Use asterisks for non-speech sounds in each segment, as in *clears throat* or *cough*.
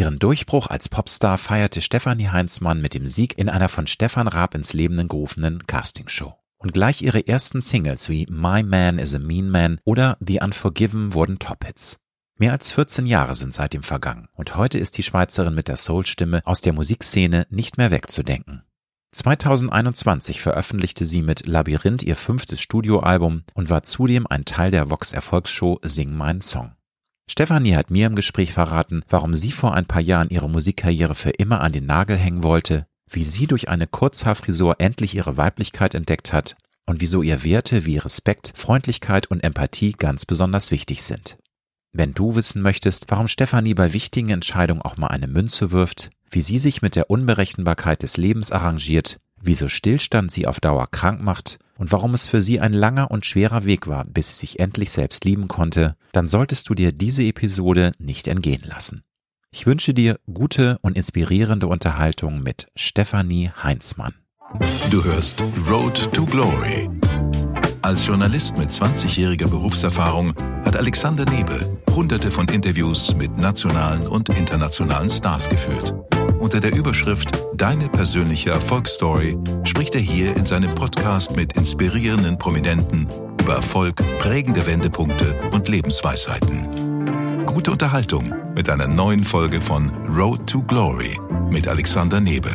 Ihren Durchbruch als Popstar feierte Stefanie Heinzmann mit dem Sieg in einer von Stefan Raab ins Leben gerufenen Castingshow. Und gleich ihre ersten Singles wie My Man is a Mean Man oder The Unforgiven wurden Top-Hits. Mehr als 14 Jahre sind seitdem vergangen und heute ist die Schweizerin mit der Soul-Stimme aus der Musikszene nicht mehr wegzudenken. 2021 veröffentlichte sie mit Labyrinth ihr fünftes Studioalbum und war zudem ein Teil der Vox Erfolgsshow Sing meinen Song. Stefanie hat mir im Gespräch verraten, warum sie vor ein paar Jahren ihre Musikkarriere für immer an den Nagel hängen wollte, wie sie durch eine Kurzhaarfrisur endlich ihre Weiblichkeit entdeckt hat und wieso ihr Werte wie Respekt, Freundlichkeit und Empathie ganz besonders wichtig sind. Wenn du wissen möchtest, warum Stefanie bei wichtigen Entscheidungen auch mal eine Münze wirft, wie sie sich mit der Unberechenbarkeit des Lebens arrangiert, wieso Stillstand sie auf Dauer krank macht und warum es für sie ein langer und schwerer Weg war, bis sie sich endlich selbst lieben konnte, dann solltest du dir diese Episode nicht entgehen lassen. Ich wünsche dir gute und inspirierende Unterhaltung mit Stefanie Heinzmann. Du hörst Road to Glory. Als Journalist mit 20-jähriger Berufserfahrung hat Alexander Nebe hunderte von Interviews mit nationalen und internationalen Stars geführt. Unter der Überschrift Deine persönliche Erfolgsstory spricht er hier in seinem Podcast mit inspirierenden Prominenten über Erfolg, prägende Wendepunkte und Lebensweisheiten. Gute Unterhaltung mit einer neuen Folge von Road to Glory mit Alexander Nebe.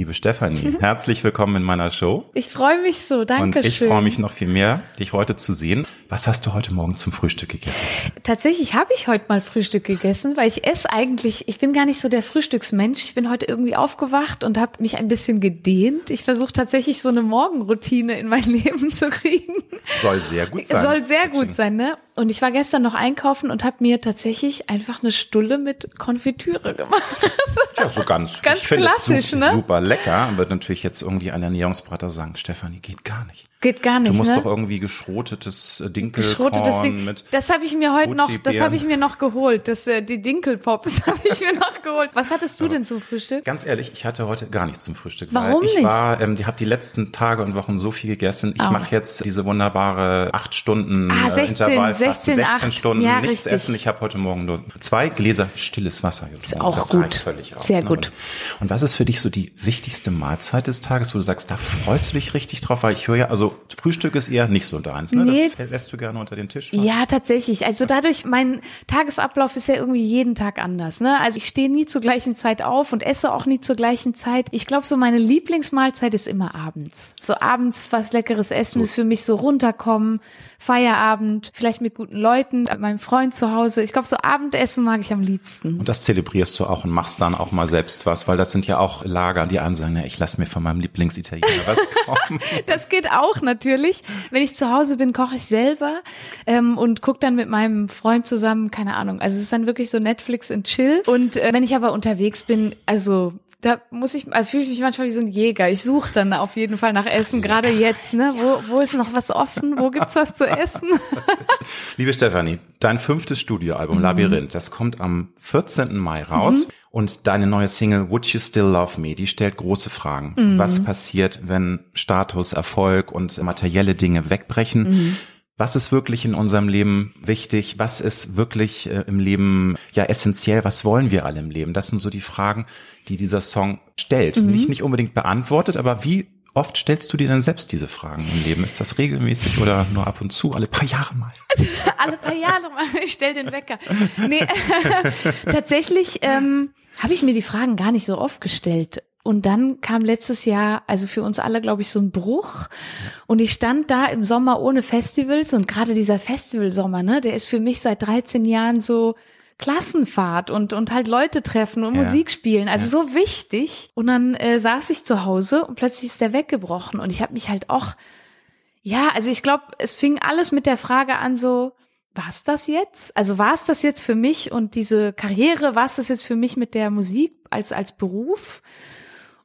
Liebe Stefanie, *laughs* herzlich willkommen in meiner Show. Ich freue mich so, danke Und ich schön. freue mich noch viel mehr, dich heute zu sehen. Was hast du heute Morgen zum Frühstück gegessen? Tatsächlich habe ich heute mal Frühstück gegessen, weil ich esse eigentlich, ich bin gar nicht so der Frühstücksmensch. Ich bin heute irgendwie aufgewacht und habe mich ein bisschen gedehnt. Ich versuche tatsächlich so eine Morgenroutine in mein *laughs* Leben zu kriegen. Soll sehr gut sein. Soll sehr gut sein, ne? Und ich war gestern noch einkaufen und habe mir tatsächlich einfach eine Stulle mit Konfitüre gemacht. Ja, so ganz, Ganz ich finde es klassisch, super, ne? super lecker. Wird natürlich jetzt irgendwie ein Ernährungsberater sagen, Stefanie, geht gar nicht. Geht gar nicht, Du musst ne? doch irgendwie geschrotetes äh, Dinkelkorn Geschrotetes Ding. mit Das habe ich mir heute noch, das habe ich mir noch geholt. Das, äh, die Dinkelpops *laughs* habe ich mir noch geholt. Was hattest du denn zum Frühstück? Ganz ehrlich, ich hatte heute gar nichts zum Frühstück. Warum weil ich nicht? war, ähm, ich habe die letzten Tage und Wochen so viel gegessen. Ich Oh. mache jetzt diese wunderbare acht Stunden Ah, äh, 16, Intervallfasten, 16, 16 acht. Stunden, Ja, nichts richtig. essen. Ich habe heute Morgen nur zwei Gläser stilles Wasser getrunken. auch das gut. reicht völlig aus. Sehr ne? gut. Und, und was ist für dich so die wichtigste Mahlzeit des Tages, wo du sagst, da freust du dich richtig drauf? Weil ich höre ja, also Frühstück ist eher nicht so deins, ne? Nee. Das lässt du gerne unter den Tisch. Ja, tatsächlich. Also dadurch, mein Tagesablauf ist ja irgendwie jeden Tag anders. Ne? Also ich stehe nie zur gleichen Zeit auf und esse auch nie zur gleichen Zeit. Ich glaube, so meine Lieblingsmahlzeit ist immer abends. So abends was leckeres Essen ist für mich so runterkommen, Feierabend, vielleicht mit guten Leuten, mit meinem Freund zu Hause. Ich glaube, so Abendessen mag ich am liebsten. Und das zelebrierst du auch und machst dann auch mal selbst was, weil das sind ja auch Lager, die einen sagen, ja, ich lasse mir von meinem Lieblingsitaliener was *laughs* kommen. Das geht auch natürlich. Wenn ich zu Hause bin, koche ich selber ähm, und gucke dann mit meinem Freund zusammen, keine Ahnung. Also es ist dann wirklich so Netflix und Chill. Und äh, wenn ich aber unterwegs bin, also da muss ich, also fühle ich mich manchmal wie so ein Jäger. Ich suche dann auf jeden Fall nach Essen, gerade jetzt, ne? Wo, wo ist noch was offen? Wo gibt's was zu essen? *laughs* Liebe Stefanie, dein fünftes Studioalbum Mhm. Labyrinth, das kommt am 14. Mai raus. Und deine neue Single Would You Still Love Me, die stellt große Fragen. Mhm. Was passiert, wenn Status, Erfolg und materielle Dinge wegbrechen? Was ist wirklich in unserem Leben wichtig? Was ist wirklich äh, im Leben ja essentiell? Was wollen wir alle im Leben? Das sind so die Fragen, die dieser Song stellt. Mhm. Nicht nicht unbedingt beantwortet, aber wie oft stellst du dir denn selbst diese Fragen im Leben? Ist das regelmäßig oder nur ab und zu, alle paar Jahre mal? *laughs* Alle paar Jahre mal, ich stell den Wecker. Nee, *laughs* tatsächlich ähm, habe ich mir die Fragen gar nicht so oft gestellt. Und dann kam letztes Jahr, also für uns alle, glaube ich, so ein Bruch. Und ich stand da im Sommer ohne Festivals und gerade dieser Festivalsommer, ne, der ist für mich seit 13 Jahren so Klassenfahrt und, und halt Leute treffen und Ja. Musik spielen. Also so wichtig. Und dann äh, saß ich zu Hause und plötzlich ist der weggebrochen. Und ich habe mich halt auch, ja, also ich glaube, es fing alles mit der Frage an, so, war's das jetzt? Also war es das jetzt für mich und diese Karriere, war es das jetzt für mich mit der Musik als, als Beruf?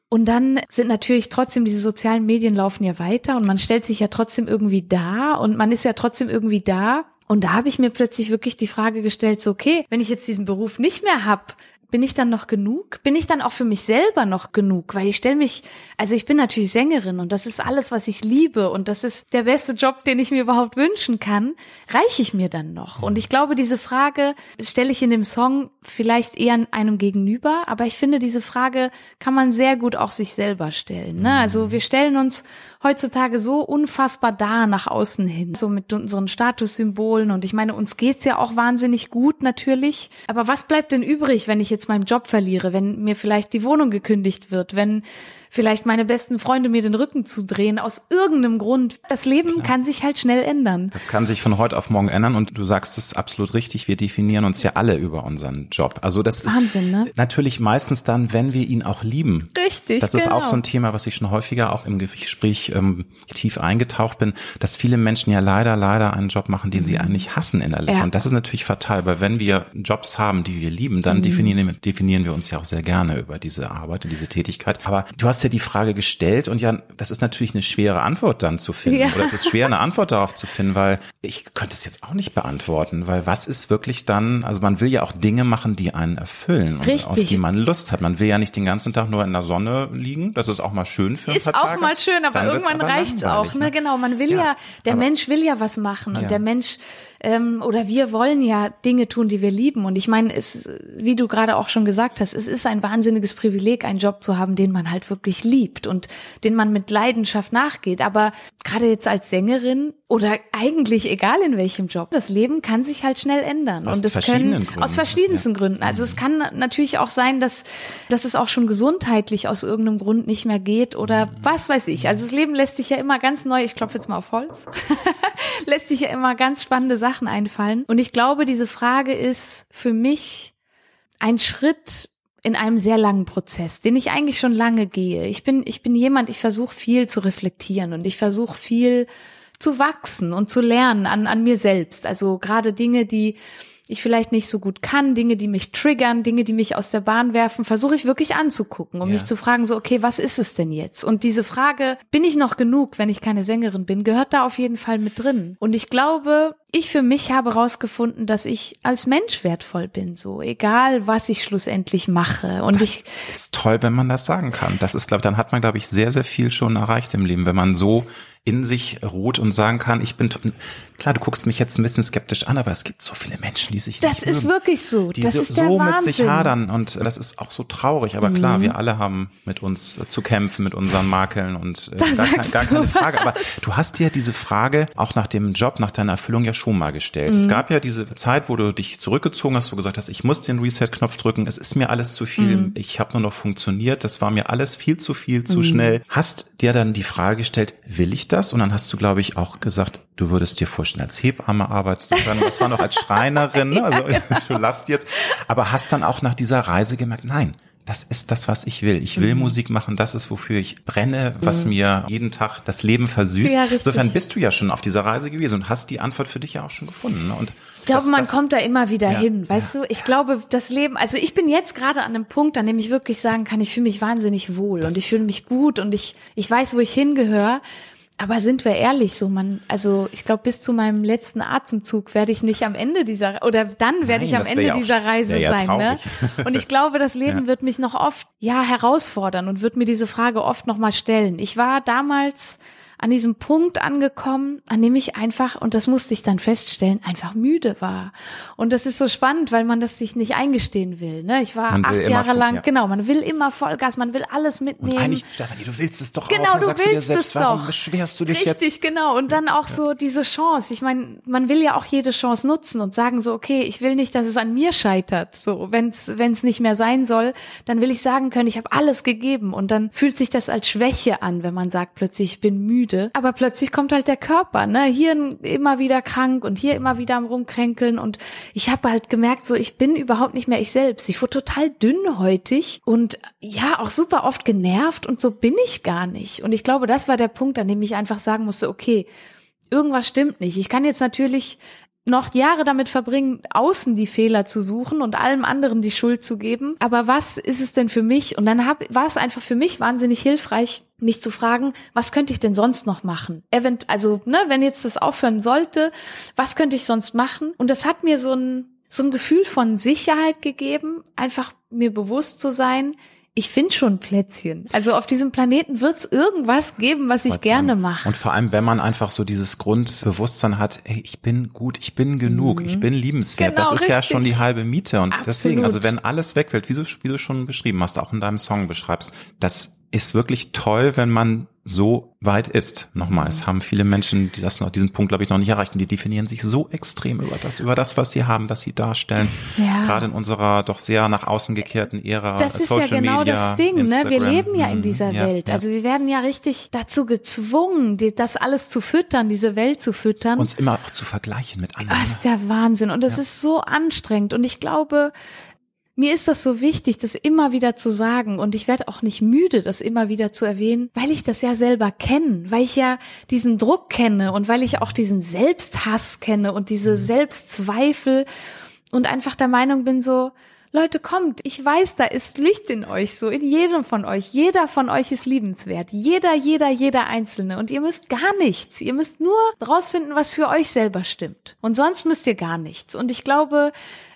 Und dann sind natürlich trotzdem diese sozialen Medien laufen ja weiter und man stellt sich ja trotzdem irgendwie da und man ist ja trotzdem irgendwie da. Und da habe ich mir plötzlich wirklich die Frage gestellt, so okay, wenn ich jetzt diesen Beruf nicht mehr hab, bin ich dann noch genug? Bin ich dann auch für mich selber noch genug? Weil ich stelle mich, also ich bin natürlich Sängerin und das ist alles, was ich liebe und das ist der beste Job, den ich mir überhaupt wünschen kann. Reiche ich mir dann noch? Und ich glaube, diese Frage stelle ich in dem Song vielleicht eher einem gegenüber, aber ich finde, diese Frage kann man sehr gut auch sich selber stellen. Ne? Also wir stellen uns heutzutage so unfassbar da nach außen hin, so mit unseren Statussymbolen. Und ich meine, uns geht's ja auch wahnsinnig gut natürlich. Aber was bleibt denn übrig, wenn ich jetzt meinen Job verliere, wenn mir vielleicht die Wohnung gekündigt wird, wenn vielleicht meine besten Freunde mir den Rücken zudrehen, aus irgendeinem Grund. Das Leben Klar. kann sich halt schnell ändern. Das kann sich von heute auf morgen ändern und du sagst es absolut richtig, wir definieren uns ja alle über unseren Job. Also das Wahnsinn, ne? Natürlich meistens dann, wenn wir ihn auch lieben. Richtig. Das ist genau. auch so ein Thema, was ich schon häufiger auch im Gespräch ähm, tief eingetaucht bin, dass viele Menschen ja leider, leider einen Job machen, den mhm. sie eigentlich hassen innerlich. Ja. Und das ist natürlich fatal, weil wenn wir Jobs haben, die wir lieben, dann mhm. definieren, definieren wir uns ja auch sehr gerne über diese Arbeit und diese Tätigkeit. Aber du hast ja die Frage gestellt und ja, das ist natürlich eine schwere Antwort dann zu finden. Ja. Oder es ist schwer, eine *laughs* Antwort darauf zu finden, weil ich könnte es jetzt auch nicht beantworten, weil was ist wirklich dann, also man will ja auch Dinge machen, die einen erfüllen und Richtig. auf die man Lust hat. Man will ja nicht den ganzen Tag nur in der Sonne liegen. Das ist auch mal schön für ein ist paar Tage. Ist auch mal schön, aber dann irgendwann reicht's auch. Ne? ne? Genau, man will ja, ja der Mensch will ja was machen und der Mensch ähm, oder wir wollen ja Dinge tun, die wir lieben. Und ich meine, es, wie du gerade auch schon gesagt hast, es ist ein wahnsinniges Privileg, einen Job zu haben, den man halt wirklich liebt und den man mit Leidenschaft nachgeht. Aber gerade jetzt als Sängerin oder eigentlich egal in welchem Job, das Leben kann sich halt schnell ändern. Aus und das können Gründen. aus verschiedensten ja. Gründen. Also es mhm. kann natürlich auch sein, dass, dass es auch schon gesundheitlich aus irgendeinem Grund nicht mehr geht oder mhm. was weiß ich. Also das Leben lässt sich ja immer ganz neu, ich klopfe jetzt mal auf Holz, *laughs* lässt sich ja immer ganz spannende Sachen Sachen einfallen. Und ich glaube, diese Frage ist für mich ein Schritt in einem sehr langen Prozess, den ich eigentlich schon lange gehe. Ich bin, ich bin jemand, ich versuche viel zu reflektieren und ich versuche viel zu wachsen und zu lernen an, an mir selbst. Also gerade Dinge, die ich vielleicht nicht so gut kann, Dinge, die mich triggern, Dinge, die mich aus der Bahn werfen, versuche ich wirklich anzugucken, um ja. mich zu fragen, so, okay, was ist es denn jetzt? Und diese Frage, bin ich noch genug, wenn ich keine Sängerin bin, gehört da auf jeden Fall mit drin. Und ich glaube, ich für mich habe herausgefunden, dass ich als Mensch wertvoll bin, so egal was ich schlussendlich mache. Und das ich ist toll, wenn man das sagen kann. Das ist, glaube dann hat man, glaube ich, sehr, sehr viel schon erreicht im Leben, wenn man so in sich ruht und sagen kann, ich bin klar, du guckst mich jetzt ein bisschen skeptisch an, aber es gibt so viele Menschen, die sich das ist mögen, wirklich so, die das so, ist so mit sich hadern und das ist auch so traurig. Aber mhm. klar, wir alle haben mit uns zu kämpfen, mit unseren Makeln und äh, gar, kein, gar keine Frage. Aber du hast dir diese Frage auch nach dem Job, nach deiner Erfüllung ja schon mal gestellt. Mhm. Es gab ja diese Zeit, wo du dich zurückgezogen hast, wo du gesagt hast, ich muss den Reset-Knopf drücken, es ist mir alles zu viel, mhm. ich habe nur noch funktioniert, das war mir alles viel zu viel, zu mhm. schnell. Hast dir dann die Frage gestellt, will ich das? Und dann hast du, glaube ich, auch gesagt, du würdest dir vorstellen, als Hebamme arbeiten zu können. Das war noch als Schreinerin, ne? *laughs* also ja, genau. *laughs* du lachst jetzt. Aber hast dann auch nach dieser Reise gemerkt, nein, das ist das, was ich will. Ich will mhm. Musik machen, das ist, wofür ich brenne, was mhm. mir jeden Tag das Leben versüßt. Ja, Insofern bist du ja schon auf dieser Reise gewesen und hast die Antwort für dich ja auch schon gefunden. Ne? Und ich glaube, das, man das, kommt da immer wieder ja, hin, weißt ja. du? Ich glaube, das Leben, also ich bin jetzt gerade an einem Punkt, an dem ich wirklich sagen kann, ich fühle mich wahnsinnig wohl das und ich fühle mich gut und ich, ich weiß, wo ich hingehöre. Aber sind wir ehrlich, so man, also ich glaube, bis zu meinem letzten Atemzug werde ich nicht am Ende dieser oder dann werde Nein, ich am Ende ja dieser Reise ja sein, ne? Und ich glaube, das Leben *laughs* ja. wird mich noch oft ja herausfordern und wird mir diese Frage oft noch mal stellen. Ich war damals an diesem Punkt angekommen, an dem ich einfach, und das musste ich dann feststellen, einfach müde war. Und das ist so spannend, weil man das sich nicht eingestehen will. Ne? Ich war acht Jahre voll, lang, ja. genau, man will immer Vollgas, man will alles mitnehmen. Und eigentlich, Stefanie, du willst es doch genau, auch. Genau, du willst selbst, es warum doch. beschwerst du dich Richtig, jetzt? Richtig, genau. Und dann auch so diese Chance. Ich meine, man will ja auch jede Chance nutzen und sagen so, okay, ich will nicht, dass es an mir scheitert. So, wenn es nicht mehr sein soll, dann will ich sagen können, ich habe alles gegeben. Und dann fühlt sich das als Schwäche an, wenn man sagt plötzlich, ich bin müde. Aber plötzlich plötzlich kommt halt der Körper, ne? Hier immer wieder krank und hier immer wieder am rumkränkeln und ich habe halt gemerkt, so ich bin überhaupt nicht mehr ich selbst. Ich wurde total dünnhäutig und ja, auch super oft genervt und so bin ich gar nicht. Und ich glaube, das war der Punkt, an dem ich einfach sagen musste, okay, irgendwas stimmt nicht. Ich kann jetzt natürlich noch Jahre damit verbringen, außen die Fehler zu suchen und allem anderen die Schuld zu geben. Aber was ist es denn für mich? Und dann hab, war es einfach für mich wahnsinnig hilfreich, mich zu fragen, was könnte ich denn sonst noch machen? Event, also, ne, wenn jetzt das aufhören sollte, was könnte ich sonst machen? Und das hat mir so ein, so ein Gefühl von Sicherheit gegeben, einfach mir bewusst zu sein, ich finde schon Plätzchen. Also auf diesem Planeten wird es irgendwas geben, was ich gerne mache. Und vor allem, wenn man einfach so dieses Grundbewusstsein hat, ey, ich bin gut, ich bin genug, mhm. ich bin liebenswert. Genau, das ist richtig. ja schon die halbe Miete. Und Absolut. deswegen, also wenn alles wegfällt, wie du, wie du schon beschrieben hast, auch in deinem Song beschreibst, das ist wirklich toll, wenn man so weit ist. Nochmal, es haben viele Menschen, die das noch, diesen Punkt, glaube ich, noch nicht erreicht und die definieren sich so extrem über das, über das, was sie haben, das sie darstellen. Ja. Gerade in unserer doch sehr nach außen gekehrten Ära. Das ist Social ja genau Media, das Ding, Instagram. ne? Wir leben ja in mhm. dieser ja, Welt. Also wir werden ja richtig dazu gezwungen, das alles zu füttern, diese Welt zu füttern. Uns immer auch zu vergleichen mit anderen. Das ist der Wahnsinn. Und das ist so anstrengend. Und ich glaube, mir ist das so wichtig, das immer wieder zu sagen und ich werde auch nicht müde, das immer wieder zu erwähnen, weil ich das ja selber kenne, weil ich ja diesen Druck kenne und weil ich auch diesen Selbsthass kenne und diese mhm. Selbstzweifel und einfach der Meinung bin so, Leute, kommt, ich weiß, da ist Licht in euch, so in jedem von euch. Jeder von euch ist liebenswert. Jeder, jeder, jeder Einzelne. Und ihr müsst gar nichts. Ihr müsst nur rausfinden, was für euch selber stimmt. Und sonst müsst ihr gar nichts. Und ich glaube,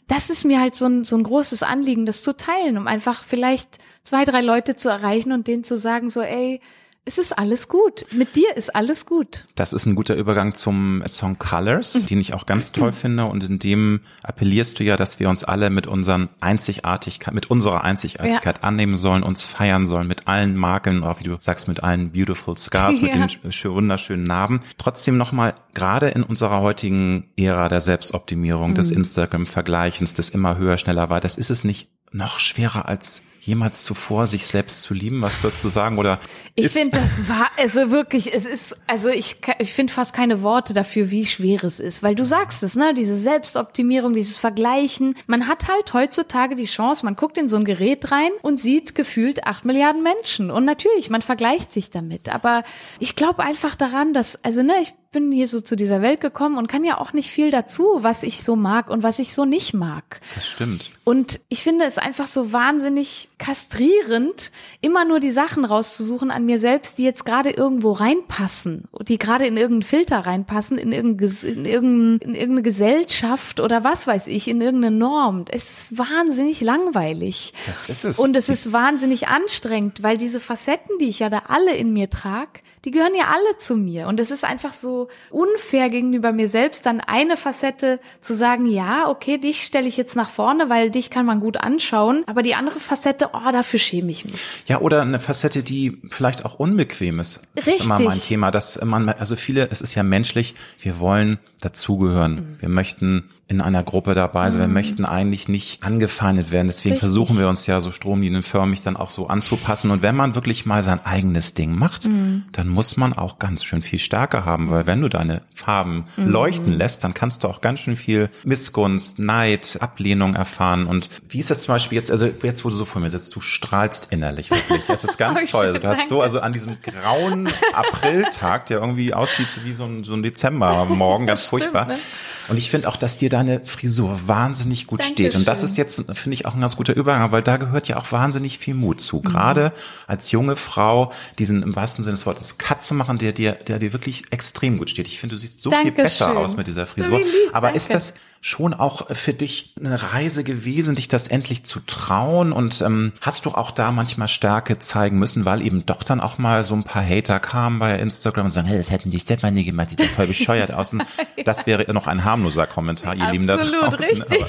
das ist mir halt so ein, so ein großes Anliegen, das zu teilen, um einfach vielleicht zwei, drei Leute zu erreichen und denen zu sagen, so, ey, es ist alles gut. Mit dir ist alles gut. Das ist ein guter Übergang zum Song Colors, mhm. den ich auch ganz toll *clears throat* finde. Und in dem appellierst du ja, dass wir uns alle mit unseren Einzigartigkeit, mit unserer Einzigartigkeit ja. annehmen sollen, uns feiern sollen, mit allen Makeln, auch wie du sagst, mit allen beautiful scars, ja. mit den wunderschönen Narben. Trotzdem nochmal, gerade in unserer heutigen Ära der Selbstoptimierung, mhm. des Instagram-Vergleichens, des immer höher, schneller, weiter, ist es nicht noch schwerer als jemals zuvor, sich selbst zu lieben? Was würdest du sagen? Oder ich finde, das war also wirklich. Es ist also ich ich finde fast keine Worte dafür, wie schwer es ist, weil du sagst es, ne? Diese Selbstoptimierung, dieses Vergleichen. Man hat halt heutzutage die Chance. Man guckt in so ein Gerät rein und sieht gefühlt acht Milliarden Menschen. Und natürlich, man vergleicht sich damit. Aber ich glaube einfach daran, dass also ne, ich bin hier so zu dieser Welt gekommen und kann ja auch nicht viel dazu, was ich so mag und was ich so nicht mag. Das stimmt. Und ich finde es einfach so wahnsinnig kastrierend, immer nur die Sachen rauszusuchen an mir selbst, die jetzt gerade irgendwo reinpassen, die gerade in irgendeinen Filter reinpassen, in, irgendeine, in, irgendeine, in irgendeine Gesellschaft oder was weiß ich, in irgendeine Norm. Es ist wahnsinnig langweilig. Das ist es. Und es ist wahnsinnig anstrengend, weil diese Facetten, die ich ja da alle in mir trage, die gehören ja alle zu mir. Und es ist einfach so unfair gegenüber mir selbst, dann eine Facette zu sagen, ja, okay, dich stelle ich jetzt nach vorne, weil dich kann man gut anschauen. Aber die andere Facette, oh, dafür schäme ich mich. Ja, oder eine Facette, die vielleicht auch unbequem ist. Das Richtig. ist immer mein Thema, dass man, also viele, es ist ja menschlich, wir wollen dazugehören. Mhm. Wir möchten in einer Gruppe dabei sein. Mhm. Wir möchten eigentlich nicht angefeindet werden. Deswegen Richtig. versuchen wir uns ja so stromlinienförmig dann auch so anzupassen. Und wenn man wirklich mal sein eigenes Ding macht, mhm. dann muss man auch ganz schön viel Stärke haben, weil wenn du deine Farben mhm. leuchten lässt, dann kannst du auch ganz schön viel Missgunst, Neid, Ablehnung erfahren. Und wie ist das zum Beispiel jetzt, also jetzt, wo du so vor mir sitzt, du strahlst innerlich wirklich. Es ist *laughs* ganz oh, toll. Also du hast so, also an diesem grauen Apriltag, der irgendwie aussieht wie so ein, so ein Dezembermorgen, ganz furchtbar. Stimmt, ne? Und ich finde auch, dass dir deine Frisur wahnsinnig gut Dankeschön. steht. Und das ist jetzt, finde ich, auch ein ganz guter Übergang, weil da gehört ja auch wahnsinnig viel Mut zu. Mhm. Gerade als junge Frau, diesen im wahrsten Sinne des Wortes Cut zu machen, der dir, der dir wirklich extrem gut steht. Ich finde, du siehst so Dankeschön. viel besser aus mit dieser Frisur. Aber Danke. ist das, schon auch für dich eine Reise gewesen, dich das endlich zu trauen? Und ähm, hast du auch da manchmal Stärke zeigen müssen, weil eben doch dann auch mal so ein paar Hater kamen bei Instagram und sagen, hey, das hätten die Stefanie gemacht, sieht ja voll bescheuert aus. Und *laughs* das wäre noch ein harmloser Kommentar, ihr Lieben da draußen. Richtig. Aber,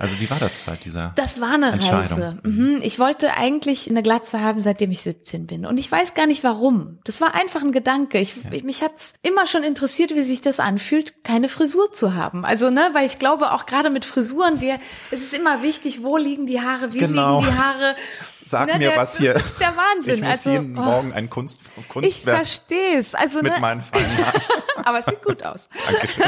also wie war das bei dieser Das war eine Reise. Mhm. Ich wollte eigentlich eine Glatze haben, seitdem ich 17 bin. Und ich weiß gar nicht warum. Das war einfach ein Gedanke. Ich, ja. Mich hat's immer schon interessiert, wie sich das anfühlt, keine Frisur zu haben. Also, ne, weil ich glaube, glaube auch gerade mit Frisuren, wir, es ist immer wichtig, wo liegen die Haare, wie genau. liegen die Haare. *laughs* Sag ne, mir, der, was hier. Das ist der Wahnsinn. Ich muss also, jeden oh, Morgen ein Kunst, Kunstwerk. Ich verstehe es. Also, mit ne, meinen feinen Haaren. *laughs* Aber es sieht gut aus. Dankeschön.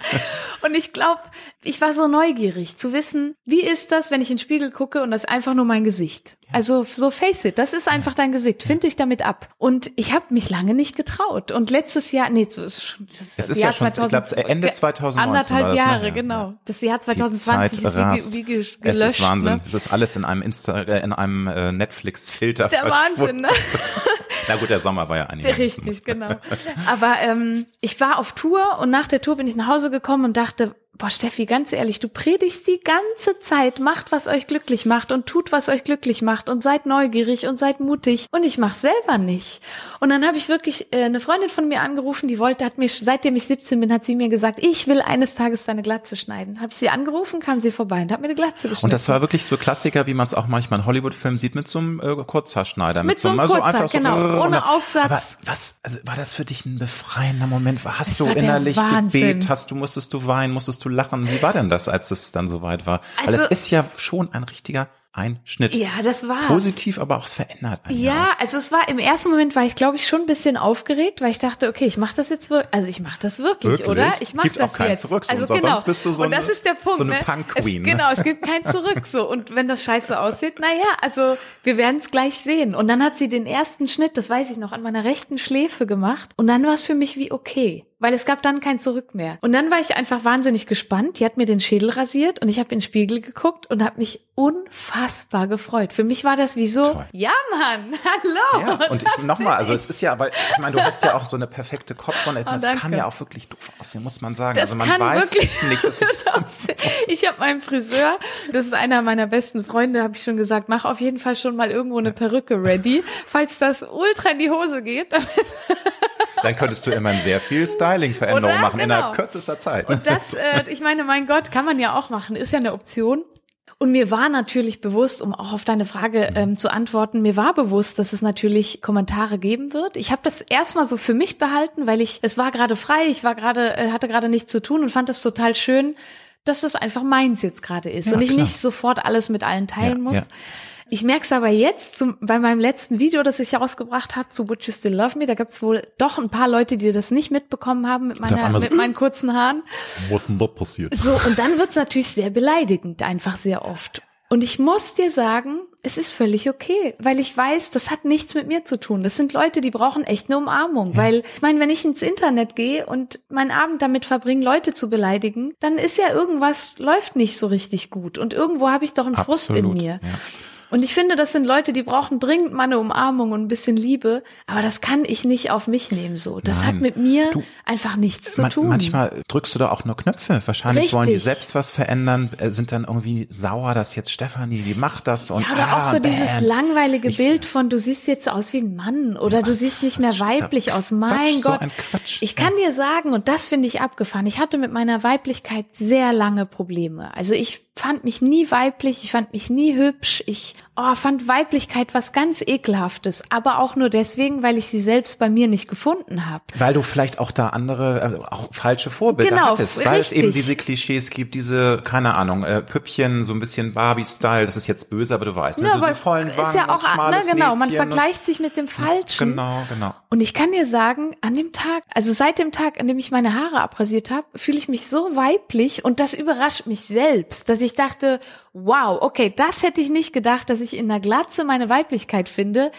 *laughs* und ich glaube, ich war so neugierig zu wissen, wie ist das, wenn ich in den Spiegel gucke und das ist einfach nur mein Gesicht. Ja. Also so face it, das ist einfach dein Gesicht. Find dich damit ab. Und ich habe mich lange nicht getraut. Und letztes Jahr, nee, das ist, das ist Jahr ja schon, 2000, ich glaub, Ende 2019 Anderthalb Jahre, ne? genau. Das Jahr 2020 ist wie, wie gelöscht. Es ist Wahnsinn. Ne? Es ist alles in einem Insta, äh, in einem äh, Netflix Filter Der Wahnsinn, ne? Na gut, der Sommer war ja einigermaßen. Richtig, genau. Aber ähm, ich war auf Tour und nach der Tour bin ich nach Hause gekommen und dachte, boah, Steffi, ganz ehrlich, du predigst die ganze Zeit, macht, was euch glücklich macht und tut, was euch glücklich macht und seid neugierig und seid mutig und ich mach's selber nicht. Und dann habe ich wirklich äh, eine Freundin von mir angerufen, die wollte, hat mir, seitdem ich 17 bin, hat sie mir gesagt, ich will eines Tages deine Glatze schneiden. Habe ich sie angerufen, kam sie vorbei und hat mir eine Glatze geschnitten. Und das war wirklich so Klassiker, wie man es auch manchmal in Hollywood-Filmen sieht, mit so einem äh, Kurzhaarschneider. Mit so einem also Kurzhaar, einfach so, genau, ohne aber Aufsatz. was, also war das für dich ein befreiender Moment? Hast Es du innerlich gebetet? Hast du, musstest du weinen? Musstest du lachen? Wie war denn das, als es dann soweit war? Weil Also- es ist ja schon ein richtiger Einschnitt. ja, das war's. Positiv, aber auch es verändert einen. Ja, also es war im ersten Moment war ich glaube ich schon ein bisschen aufgeregt, weil ich dachte, okay, ich mache das jetzt wirklich, also ich mache das wirklich, Wirklich? oder? Ich mache das auch kein jetzt. Zurück, so- also sonst genau. bist du so und das eine- ist der Punkt, so eine ne? Punk-Queen, Es, ne? genau, es gibt kein Zurück so und wenn das scheiße aussieht, na ja, also wir werden es gleich sehen. Und dann hat sie den ersten Schnitt, das weiß ich noch, an meiner rechten Schläfe gemacht und dann war es für mich wie okay. Weil es gab dann kein Zurück mehr. Und dann war ich einfach wahnsinnig gespannt. Die hat mir den Schädel rasiert und ich habe in den Spiegel geguckt und habe mich unfassbar gefreut. Für mich war das wie so, Toll. ja Mann, *laughs* hallo. Ja, und ich, nochmal, also es ist ja, aber ich meine, du hast ja auch so eine perfekte Kopfrunde. Oh, das danke. kann ja auch wirklich doof aussehen, muss man sagen. Das also man weiß nicht, das ist *laughs* Ich habe meinen Friseur, das ist einer meiner besten Freunde, habe ich schon gesagt, mach auf jeden Fall schon mal irgendwo eine Perücke ready, *laughs* falls das ultra in die Hose geht. Dann könntest du immerhin sehr viel Styling-Veränderungen machen Genau. innerhalb kürzester Zeit. Und das, äh, ich meine, mein Gott, kann man ja auch machen, ist ja eine Option. Und mir war natürlich bewusst, um auch auf deine Frage ähm, zu antworten, mir war bewusst, dass es natürlich Kommentare geben wird. Ich habe das erstmal so für mich behalten, weil ich, es war gerade frei, ich war gerade, äh, hatte gerade nichts zu tun und fand das total schön, dass das einfach meins jetzt gerade ist Ja, und ich klar. nicht sofort alles mit allen teilen Ja, muss. ja. Ich merke es aber jetzt zum, bei meinem letzten Video, das ich rausgebracht habe zu Would You Still Love Me, da gibt's wohl doch ein paar Leute, die das nicht mitbekommen haben mit, meiner, so- mit meinen kurzen Haaren. Was ist denn da passiert? So, und dann wird's natürlich sehr beleidigend, einfach sehr oft. Und ich muss dir sagen, es ist völlig okay, weil ich weiß, das hat nichts mit mir zu tun. Das sind Leute, die brauchen echt eine Umarmung. Weil, ich meine, wenn ich ins Internet gehe und meinen Abend damit verbringe, Leute zu beleidigen, dann ist ja irgendwas, läuft nicht so richtig gut. Und irgendwo habe ich doch einen Frust in Absolut, mir. ja. Und ich finde, das sind Leute, die brauchen dringend mal eine Umarmung und ein bisschen Liebe. Aber das kann ich nicht auf mich nehmen so. Das hat Nein. mit mir Du- einfach nichts zu Man, tun. manchmal drückst du da auch nur Knöpfe. Wahrscheinlich Richtig. wollen die selbst was verändern, äh, sind dann irgendwie sauer, dass jetzt Stefanie, die macht das und Ja, oder auch ah, so dieses Band. langweilige Ich- Bild von, du siehst jetzt aus wie ein Mann oder du siehst nicht mehr weiblich aus. Quatsch, Mein so Gott. ein Quatsch. Ich kann dir sagen, und das finde ich abgefahren, ich hatte mit meiner Weiblichkeit sehr lange Probleme. Also ich fand mich nie weiblich, ich fand mich nie hübsch, ich oh, fand Weiblichkeit was ganz ekelhaftes, aber auch nur deswegen, weil ich sie selbst bei mir nicht gefunden habe. Weil du vielleicht auch da andere, äh, auch falsche Vorbilder Genau, hattest. Weil es richtig. eben diese Klischees gibt, diese, keine Ahnung, äh, Püppchen, so ein bisschen Barbie-Style, das ist jetzt böse, aber du weißt, ne? Ja, so aber vollen Wangen ist ja auch, und ne, genau, man vergleicht sich mit dem Falschen. Genau, genau. Und ich kann dir sagen, an dem Tag, also seit dem Tag, an dem ich meine Haare abrasiert habe, fühle ich mich so weiblich und das überrascht mich selbst, dass ich dachte, wow, okay, das hätte ich nicht gedacht, dass ich in der Glatze meine Weiblichkeit finde.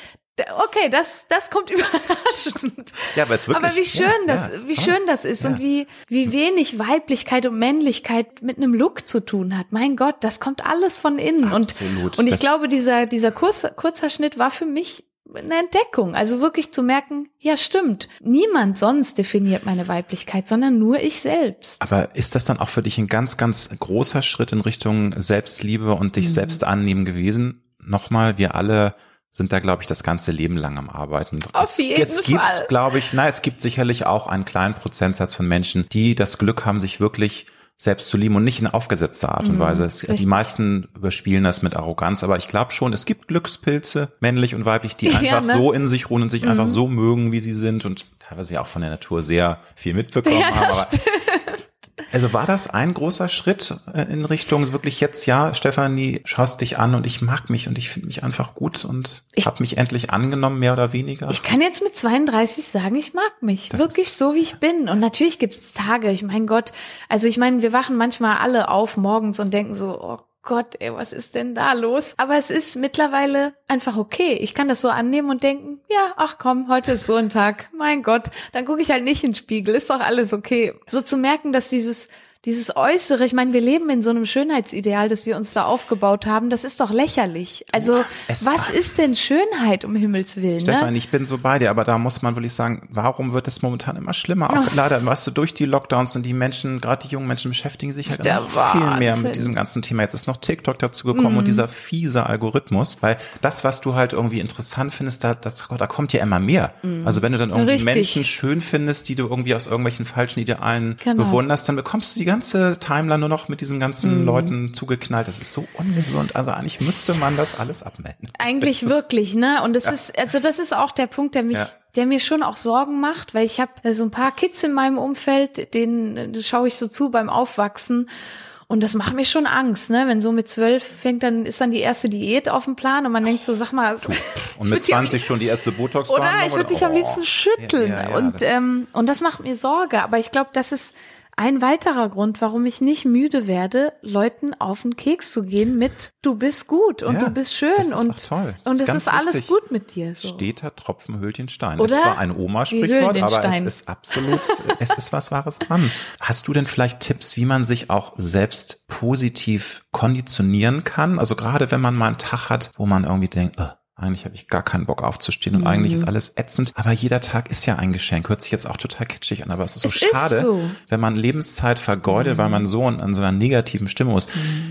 Okay, das, das kommt *laughs* überraschend. Ja, aber es wirklich, Aber wie schön ja, das, ja, ist wie toll. schön das ist und Ja. wie, wie wenig Weiblichkeit und Männlichkeit mit einem Look zu tun hat. Mein Gott, das kommt alles von innen. Absolut. Und, und ich Das- glaube, dieser, dieser Kurz, Kurzhaarschnitt war für mich eine Entdeckung. Also wirklich zu merken, ja stimmt, niemand sonst definiert meine Weiblichkeit, sondern nur ich selbst. Aber ist das dann auch für dich ein ganz, ganz großer Schritt in Richtung Selbstliebe und Mhm. dich selbst annehmen gewesen? Nochmal, wir alle sind da, glaube ich, das ganze Leben lang am Arbeiten. Auf es, jeden es gibt, Fall. glaube ich, na, es gibt sicherlich auch einen kleinen Prozentsatz von Menschen, die das Glück haben, sich wirklich selbst zu lieben und nicht in aufgesetzter Art und Weise. Es, die Mhm, meisten überspielen das mit Arroganz, aber ich glaube schon, es gibt Glückspilze, männlich und weiblich, die *laughs* Ja, einfach ne? so in sich ruhen und sich einfach Mhm. so mögen, wie sie sind und teilweise ja auch von der Natur sehr viel mitbekommen *laughs* Ja, haben. Aber also war das ein großer Schritt äh, in Richtung wirklich jetzt, ja, Stefanie, schaust dich an und ich mag mich und ich finde mich einfach gut und habe mich endlich angenommen, mehr oder weniger. Ich kann jetzt mit 32 sagen, ich mag mich. wirklich so, wie ich bin. Und natürlich gibt es Tage, ich mein Gott, also ich meine, wir wachen manchmal alle auf morgens und denken so, oh Gott, ey, was ist denn da los? Aber es ist mittlerweile einfach okay. Ich kann das so annehmen und denken, ja, ach komm, heute ist so ein Tag. Mein Gott, dann gucke ich halt nicht in den Spiegel, ist doch alles okay. So zu merken, dass dieses dieses Äußere, ich meine, wir leben in so einem Schönheitsideal, das wir uns da aufgebaut haben, das ist doch lächerlich. Also, es was ist denn Schönheit um Himmels Willen, Stefan, ne? ich bin so bei dir, aber da muss man wirklich sagen, warum wird es momentan immer schlimmer? Auch Ach. leider, weißt du, durch die Lockdowns und die Menschen, gerade die jungen Menschen beschäftigen sich halt noch viel mehr Wahnsinn. mit diesem ganzen Thema. Jetzt ist noch TikTok dazu gekommen Mhm. und dieser fiese Algorithmus, weil das, was du halt irgendwie interessant findest, da, das, da kommt ja immer mehr. Also wenn du dann irgendwie Mhm. Richtig. Menschen schön findest, die du irgendwie aus irgendwelchen falschen Idealen Genau. bewunderst, dann bekommst du die ganze Timeline nur noch mit diesen Mhm. ganzen Leuten zugeknallt. Das ist so ungesund. Also eigentlich müsste man das alles abmelden. Eigentlich wirklich, ne? Und es ist, also das ist auch der Punkt, der mich, Ja. der mir schon auch Sorgen macht, weil ich habe so ein paar Kids in meinem Umfeld, denen äh, schaue ich so zu beim Aufwachsen. Und das macht mir schon Angst, ne? Wenn so mit zwölf fängt, dann ist dann die erste Diät auf dem Plan und man denkt so, sag mal, *laughs* Und mit würd die am 20 schon die erste botox Oder ich würde dich am liebsten schütteln. Ja, ja, ja, und, das- ähm, und das macht mir Sorge. Aber ich glaube, das ist ein weiterer Grund, warum ich nicht müde werde, Leuten auf den Keks zu gehen mit du bist gut und Ja, du bist schön das ist und, toll. Das und ist es ist alles gut mit dir. So. Steter Tropfen hüllt den Stein. Oder? Ist zwar ein hüllen den aber es Stein. ist absolut, es ist was Wahres dran. Hast du denn vielleicht Tipps, wie man sich auch selbst positiv konditionieren kann? Also gerade wenn man mal einen Tag hat, wo man irgendwie denkt, äh, eigentlich habe ich gar keinen Bock aufzustehen und eigentlich Mhm. ist alles ätzend. Aber jeder Tag ist ja ein Geschenk. Hört sich jetzt auch total kitschig an, aber es ist so Es ist schade, so. wenn man Lebenszeit vergeudet, weil man so an so einer negativen Stimmung ist.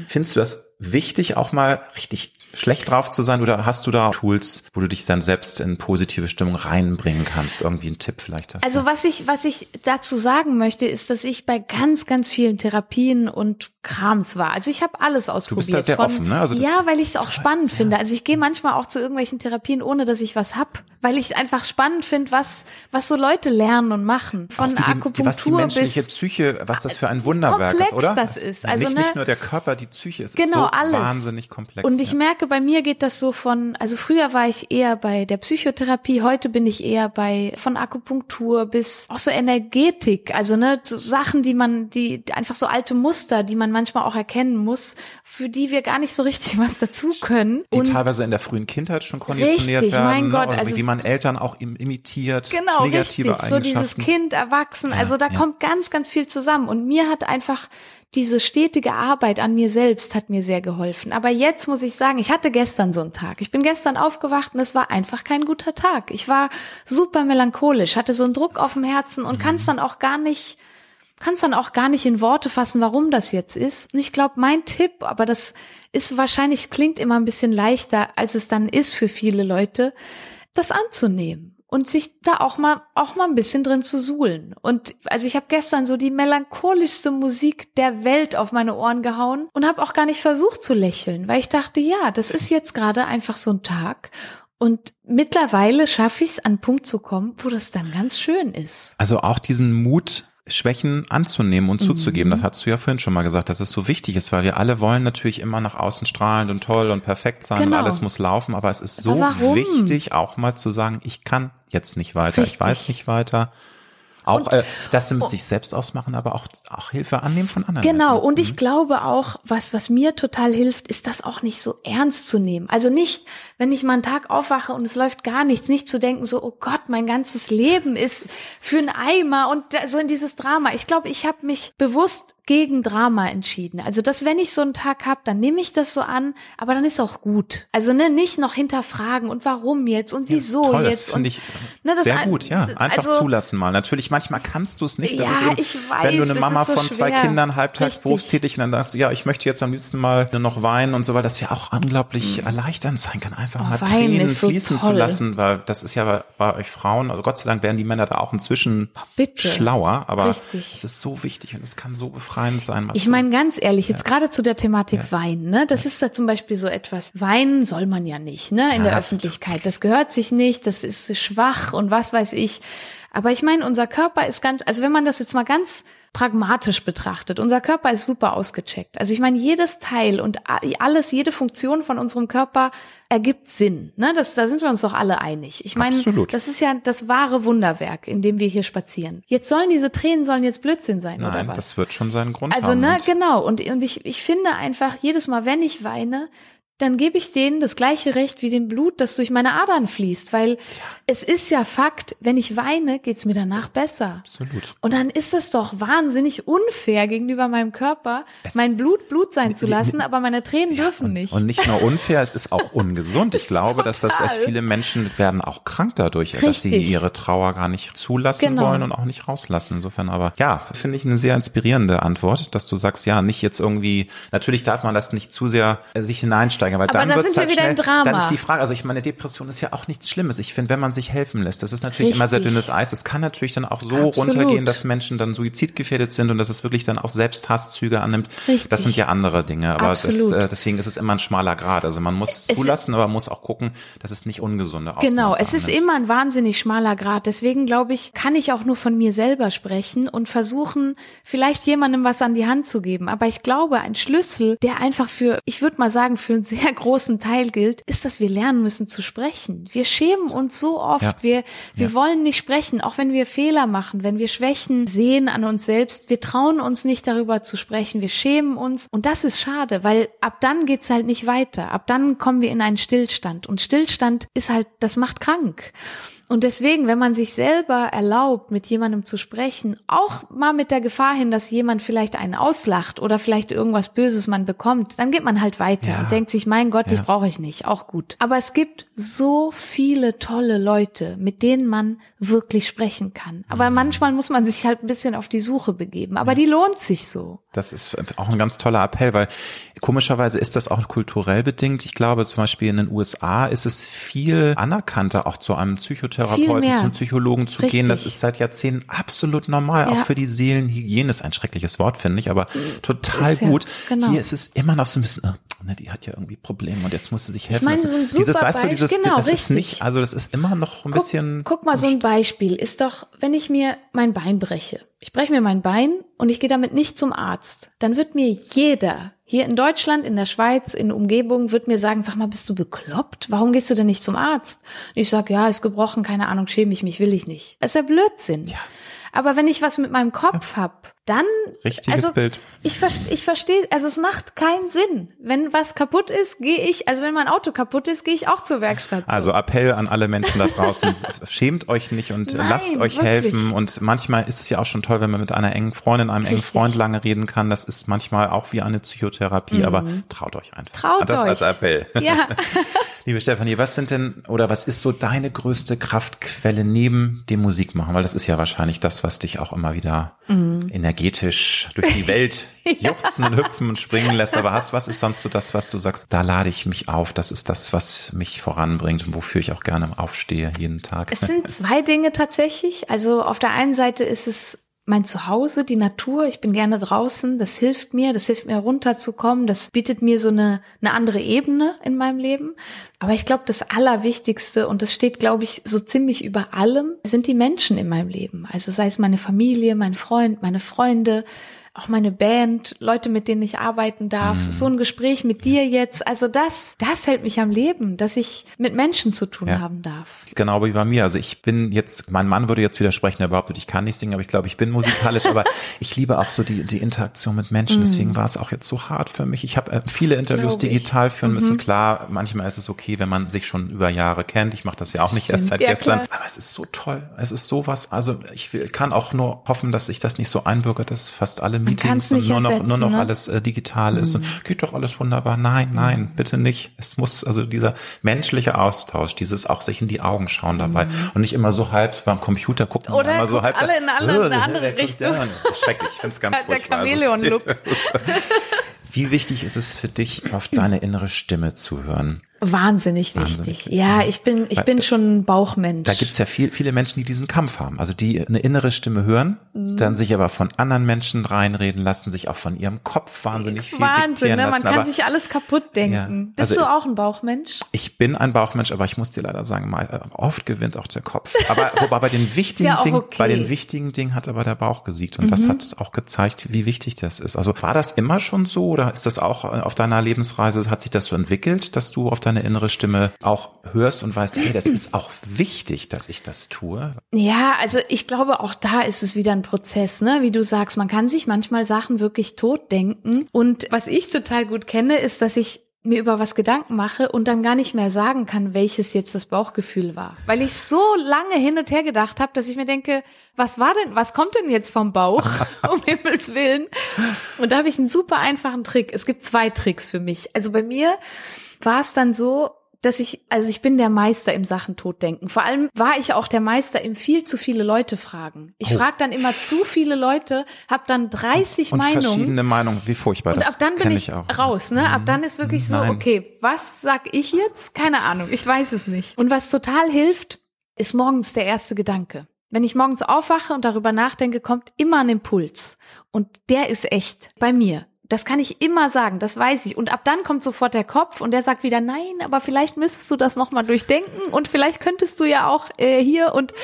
Findest du das wichtig, auch mal richtig schlecht drauf zu sein? Oder hast du da Tools, wo du dich dann selbst in positive Stimmung reinbringen kannst? Irgendwie ein Tipp vielleicht dafür? Also was ich, was ich dazu sagen möchte, ist, dass ich bei ganz, ganz vielen Therapien und Krams war. Also ich habe alles ausprobiert. da sehr von, offen, ne? Also ja, weil ich es auch spannend finde. Also ich gehe manchmal auch zu irgendwelchen Therapien, ohne dass ich was hab, weil ich es einfach spannend finde, was, was so Leute lernen und machen. Von die, Akupunktur was die menschliche bis Psyche, was das für ein Wunderwerk ist, oder? das ist. Also, nicht, ne? nicht nur der Körper, die Psyche, es Genau, ist so alles. wahnsinnig komplex. Und ich ja. merke, bei mir geht das so von, also früher war ich eher bei der Psychotherapie, heute bin ich eher bei von Akupunktur bis auch so Energetik, also ne, so Sachen, die man, die einfach so alte Muster, die man manchmal auch erkennen muss, für die wir gar nicht so richtig was dazu können. die Und teilweise in der frühen Kindheit schon konditioniert Richtig, werden. mein ne? Gott, also- wie man Eltern auch im, imitiert, Genau, negative richtig. So dieses Eigenschaften. Kind, Erwachsen. Also da ja. kommt ganz, ganz viel zusammen. Und mir hat einfach diese stetige Arbeit an mir selbst hat mir sehr geholfen. Aber jetzt muss ich sagen, ich hatte gestern so einen Tag. Ich bin gestern aufgewacht und es war einfach kein guter Tag. Ich war super melancholisch, hatte so einen Druck auf dem Herzen und kann es dann auch gar nicht kann es dann auch gar nicht in Worte fassen, warum das jetzt ist. Und ich glaube, mein Tipp, aber das ist wahrscheinlich, klingt immer ein bisschen leichter, als es dann ist für viele Leute, das anzunehmen und sich da auch mal auch mal ein bisschen drin zu suhlen. Und also ich habe gestern so die melancholischste Musik der Welt auf meine Ohren gehauen und habe auch gar nicht versucht zu lächeln, weil ich dachte, ja, das ist jetzt gerade einfach so ein Tag und mittlerweile schaffe ich es an einen Punkt zu kommen, wo das dann ganz schön ist. Also auch diesen Mut, Schwächen anzunehmen Mhm. und zuzugeben, das hast du ja vorhin schon mal gesagt, dass es so wichtig ist, weil wir alle wollen natürlich immer nach außen strahlend und toll und perfekt sein Genau. und alles muss laufen, aber es ist so wichtig, auch mal zu sagen, ich kann jetzt nicht weiter, Richtig. ich weiß nicht weiter. Auch Und- äh, das mit sich selbst ausmachen, aber auch, auch Hilfe annehmen von anderen. Genau, Menschen. und ich glaube auch, was, was mir total hilft, ist das auch nicht so ernst zu nehmen. Also nicht, wenn ich mal einen Tag aufwache und es läuft gar nichts, nicht zu denken, so, oh Gott, mein ganzes Leben ist für einen Eimer und so in dieses Drama. Ich glaube, ich habe mich bewusst gegen Drama entschieden. Also, dass wenn ich so einen Tag habe, dann nehme ich das so an, aber dann ist auch gut. Also, ne, nicht noch hinterfragen und warum jetzt und wieso Toll, jetzt. das finde ich ne, das sehr gut, ja. Einfach also- zulassen mal. Natürlich, manchmal kannst du es nicht. Das Ja, ist eben, ich weiß, wenn du eine Mama so von zwei schwer. Kindern halbtags Richtig. berufstätig und dann sagst du, ja, ich möchte jetzt am liebsten mal noch weinen und so, weil das ja auch unglaublich erleichternd sein kann, einfach Mhm. Oh, mal Tränen so fließen zu toll. lassen, weil das ist ja bei, bei euch Frauen, also Gott sei Dank werden die Männer da auch inzwischen bitte. schlauer, aber es ist so wichtig und es kann so befreiend sein. Ich meine ganz ehrlich, jetzt gerade zu der Thematik Weinen, ne? Das ist da zum Beispiel so etwas. Weinen soll man ja nicht, ne? In der Ja. Öffentlichkeit. Das gehört sich nicht, das ist schwach und was weiß ich. Aber ich meine, unser Körper ist ganz, also wenn man das jetzt mal ganz pragmatisch betrachtet, unser Körper ist super ausgecheckt. Also ich meine, jedes Teil und alles, jede Funktion von unserem Körper ergibt Sinn. Ne? Das, da sind wir uns doch alle einig. Ich meine, Absolut. das ist ja das wahre Wunderwerk, in dem wir hier spazieren. Jetzt sollen diese Tränen sollen jetzt Blödsinn sein, oder Nein, was? das wird schon seinen Grund Also, haben. ne, Und genau. Und, und ich, ich finde einfach, jedes Mal, wenn ich weine, dann gebe ich denen das gleiche Recht wie dem Blut, das durch meine Adern fließt, weil ja. es ist ja Fakt, wenn ich weine, geht's mir danach besser. Absolut. Und dann ist es doch wahnsinnig unfair gegenüber meinem Körper, es mein Blut Blut sein zu lassen, aber meine Tränen ja, dürfen und, nicht. Und nicht nur unfair, es ist auch *laughs* ungesund. Ich glaube, dass das dass viele Menschen werden auch krank dadurch, Richtig. dass sie ihre Trauer gar nicht zulassen genau. wollen und auch nicht rauslassen. Insofern aber, ja, finde ich eine sehr inspirierende Antwort, dass du sagst, ja, nicht jetzt irgendwie, natürlich darf man das nicht zu sehr äh, sich hineinsteigen, weil aber dann wird es halt schnell, dann ist die Frage, also ich meine, Depression ist ja auch nichts Schlimmes. Ich finde, wenn man sich helfen lässt, das ist natürlich Richtig. immer sehr dünnes Eis. Es kann natürlich dann auch so Absolut. runtergehen, dass Menschen dann suizidgefährdet sind und dass es wirklich dann auch Selbsthasszüge annimmt. Richtig. Das sind ja andere Dinge, aber das, äh, deswegen ist es immer ein schmaler Grad. Also man muss es zulassen, aber muss auch gucken, dass es nicht ungesunde Ausmaße Genau, es annimmt. ist immer ein wahnsinnig schmaler Grad. Deswegen glaube ich, kann ich auch nur von mir selber sprechen und versuchen, vielleicht jemandem was an die Hand zu geben. Aber ich glaube, ein Schlüssel, der einfach für, ich würde mal sagen, für einen sehr großen Teil gilt, ist, dass wir lernen müssen zu sprechen. Wir schämen uns so oft. Ja. Wir, wir ja. wollen nicht sprechen, auch wenn wir Fehler machen, wenn wir Schwächen sehen an uns selbst. Wir trauen uns nicht darüber zu sprechen. Wir schämen uns. Und das ist schade, weil ab dann geht's halt nicht weiter. Ab dann kommen wir in einen Stillstand. Und Stillstand ist halt, das macht krank. Und deswegen, wenn man sich selber erlaubt, mit jemandem zu sprechen, auch mal mit der Gefahr hin, dass jemand vielleicht einen auslacht oder vielleicht irgendwas Böses man bekommt, dann geht man halt weiter ja. und denkt sich, mein Gott, ja. dich brauche ich nicht, auch gut. Aber es gibt so viele tolle Leute, mit denen man wirklich sprechen kann. Aber mhm. manchmal muss man sich halt ein bisschen auf die Suche begeben. Aber ja. die lohnt sich so. Das ist auch ein ganz toller Appell, weil komischerweise ist das auch kulturell bedingt. Ich glaube zum Beispiel in den USA ist es viel anerkannter, auch zu einem Psychotherapeuten, zum Psychologen zu Richtig. gehen. Das ist seit Jahrzehnten absolut normal. Ja. Auch für die Seelenhygiene ist ein schreckliches Wort, finde ich, aber total ist gut. Ja, genau. Hier ist es immer noch so ein bisschen, oh, ne, die hat ja irgendwie Probleme und jetzt muss sie sich helfen. Ich meine, so ein super dieses, weißt du, dieses, genau, das richtig. ist nicht, also das ist immer noch ein guck, bisschen. Guck mal, so ein Beispiel ist doch, wenn ich mir mein Bein breche. Ich breche mir mein Bein und ich gehe damit nicht zum Arzt. Dann wird mir jeder hier in Deutschland, in der Schweiz, in Umgebung wird mir sagen, sag mal, bist du bekloppt? Warum gehst du denn nicht zum Arzt? Und ich sag, ja, ist gebrochen, keine Ahnung, schäme ich mich, will ich nicht. Das ist ja Blödsinn. Ja. Aber wenn ich was mit meinem Kopf hab, dann richtiges also, Bild. Ich, ich verstehe, also es macht keinen Sinn. Wenn was kaputt ist, gehe ich, also wenn mein Auto kaputt ist, gehe ich auch zur Werkstatt. So. Also Appell an alle Menschen da draußen, *laughs* schämt euch nicht und Nein, lasst euch wirklich. helfen. Und manchmal ist es ja auch schon toll, wenn man mit einer engen Freundin, einem Richtig. engen Freund lange reden kann. Das ist manchmal auch wie eine Psychotherapie, mhm. aber traut euch einfach. Traut das euch. Das als Appell. *laughs* Ja. *laughs* Liebe Stefanie, was sind denn oder was ist so deine größte Kraftquelle neben dem Musikmachen? Weil das ist ja wahrscheinlich das, was dich auch immer wieder mhm. Energetisch durch die *laughs* Welt juchzen und hüpfen und springen lässt. Aber hast, was ist sonst so das, was du sagst, da lade ich mich auf, das ist das, was mich voranbringt und wofür ich auch gerne aufstehe jeden Tag? Es sind zwei Dinge tatsächlich. Also auf der einen Seite ist es mein Zuhause, die Natur. Ich bin gerne draußen. Das hilft mir. Das hilft mir runterzukommen. Das bietet mir so eine, eine andere Ebene in meinem Leben. Aber ich glaube, das Allerwichtigste, und das steht, glaube ich, so ziemlich über allem, sind die Menschen in meinem Leben. Also sei es meine Familie, mein Freund, meine Freunde, auch meine Band, Leute, mit denen ich arbeiten darf, mhm. so ein Gespräch mit dir jetzt. Also das, das hält mich am Leben, dass ich mit Menschen zu tun ja. haben darf. Genau wie bei mir. Also ich bin jetzt, mein Mann würde jetzt widersprechen, er behauptet, ich kann nicht singen, aber ich glaube, ich bin musikalisch, aber *laughs* ich liebe auch so die, die Interaktion mit Menschen. Mhm. Deswegen war es auch jetzt so hart für mich. Ich habe äh, viele Interviews digital führen mhm. müssen. Klar, manchmal ist es okay, wenn man sich schon über Jahre kennt. Ich mache das ja auch nicht erst seit ja, gestern. Klar. Aber es ist so toll. Es ist sowas. Also ich will, kann auch nur hoffen, dass sich das nicht so einbürgert, dass fast alle Meetings und nur noch, nur noch ne? alles äh, digital ist. Und mhm. geht doch alles wunderbar. Nein, nein, mhm. bitte nicht. Es muss, also dieser menschliche Austausch, dieses auch sich in die Augen schauen dabei mhm. und nicht immer so halb beim Computer gucken. Oder immer so halb. alle in eine, andere *laughs* Richtung. Schrecklich, ich finde *laughs* es ganz furchtbar. Der Chamäleon-Look. Wie wichtig ist es für dich, auf *laughs* deine innere Stimme zu hören? Wahnsinnig wichtig. Wahnsinnig. Ja, ich bin, ich bin schon ein Bauchmensch. Da gibt's ja viel, viele Menschen, die diesen Kampf haben. Also die eine innere Stimme hören, mhm. dann sich aber von anderen Menschen reinreden lassen, sich auch von ihrem Kopf wahnsinnig viel Wahnsinn, ne? Man kann aber, sich alles kaputt denken. Ja, Bist also du auch ein Bauchmensch? Ich bin ein Bauchmensch, aber ich muss dir leider sagen, mal, äh, oft gewinnt auch der Kopf. Aber *laughs* wobei bei den wichtigen ja Dingen, okay. bei den wichtigen Dingen hat aber der Bauch gesiegt und mhm. das hat auch gezeigt, wie wichtig das ist. Also war das immer schon so oder ist das auch auf deiner Lebensreise, hat sich das so entwickelt, dass du auf deine innere Stimme auch hörst und weißt, hey, das *clears throat* ist auch wichtig, dass ich das tue? Ja, also ich glaube, auch da ist es wieder ein Prozess, ne? Wie du sagst, man kann sich manchmal Sachen wirklich tot denken. Und was ich total gut kenne, ist, dass ich mir über was Gedanken mache und dann gar nicht mehr sagen kann, welches jetzt das Bauchgefühl war. Weil ich so lange hin und her gedacht habe, dass ich mir denke, was war denn, was kommt denn jetzt vom Bauch, *laughs* um Himmels Willen? Und da habe ich einen super einfachen Trick. Es gibt zwei Tricks für mich. Also bei mir war es dann so, dass ich, also ich bin der Meister im Sachen Toddenken. Vor allem war ich auch der Meister im viel zu viele Leute fragen. Ich oh. frage dann immer zu viele Leute, habe dann 30 und Meinungen. verschiedene Meinungen, wie furchtbar und das ab dann bin ich, ich raus, ne? Ab dann ist wirklich so, Nein. okay, was sag ich jetzt? Keine Ahnung, ich weiß es nicht. Und was total hilft, ist morgens der erste Gedanke. Wenn ich morgens aufwache und darüber nachdenke, kommt immer ein Impuls. Und der ist echt bei mir. Das kann ich immer sagen, das weiß ich. Und ab dann kommt sofort der Kopf und der sagt wieder, nein, aber vielleicht müsstest du das nochmal durchdenken und vielleicht könntest du ja auch äh, hier und,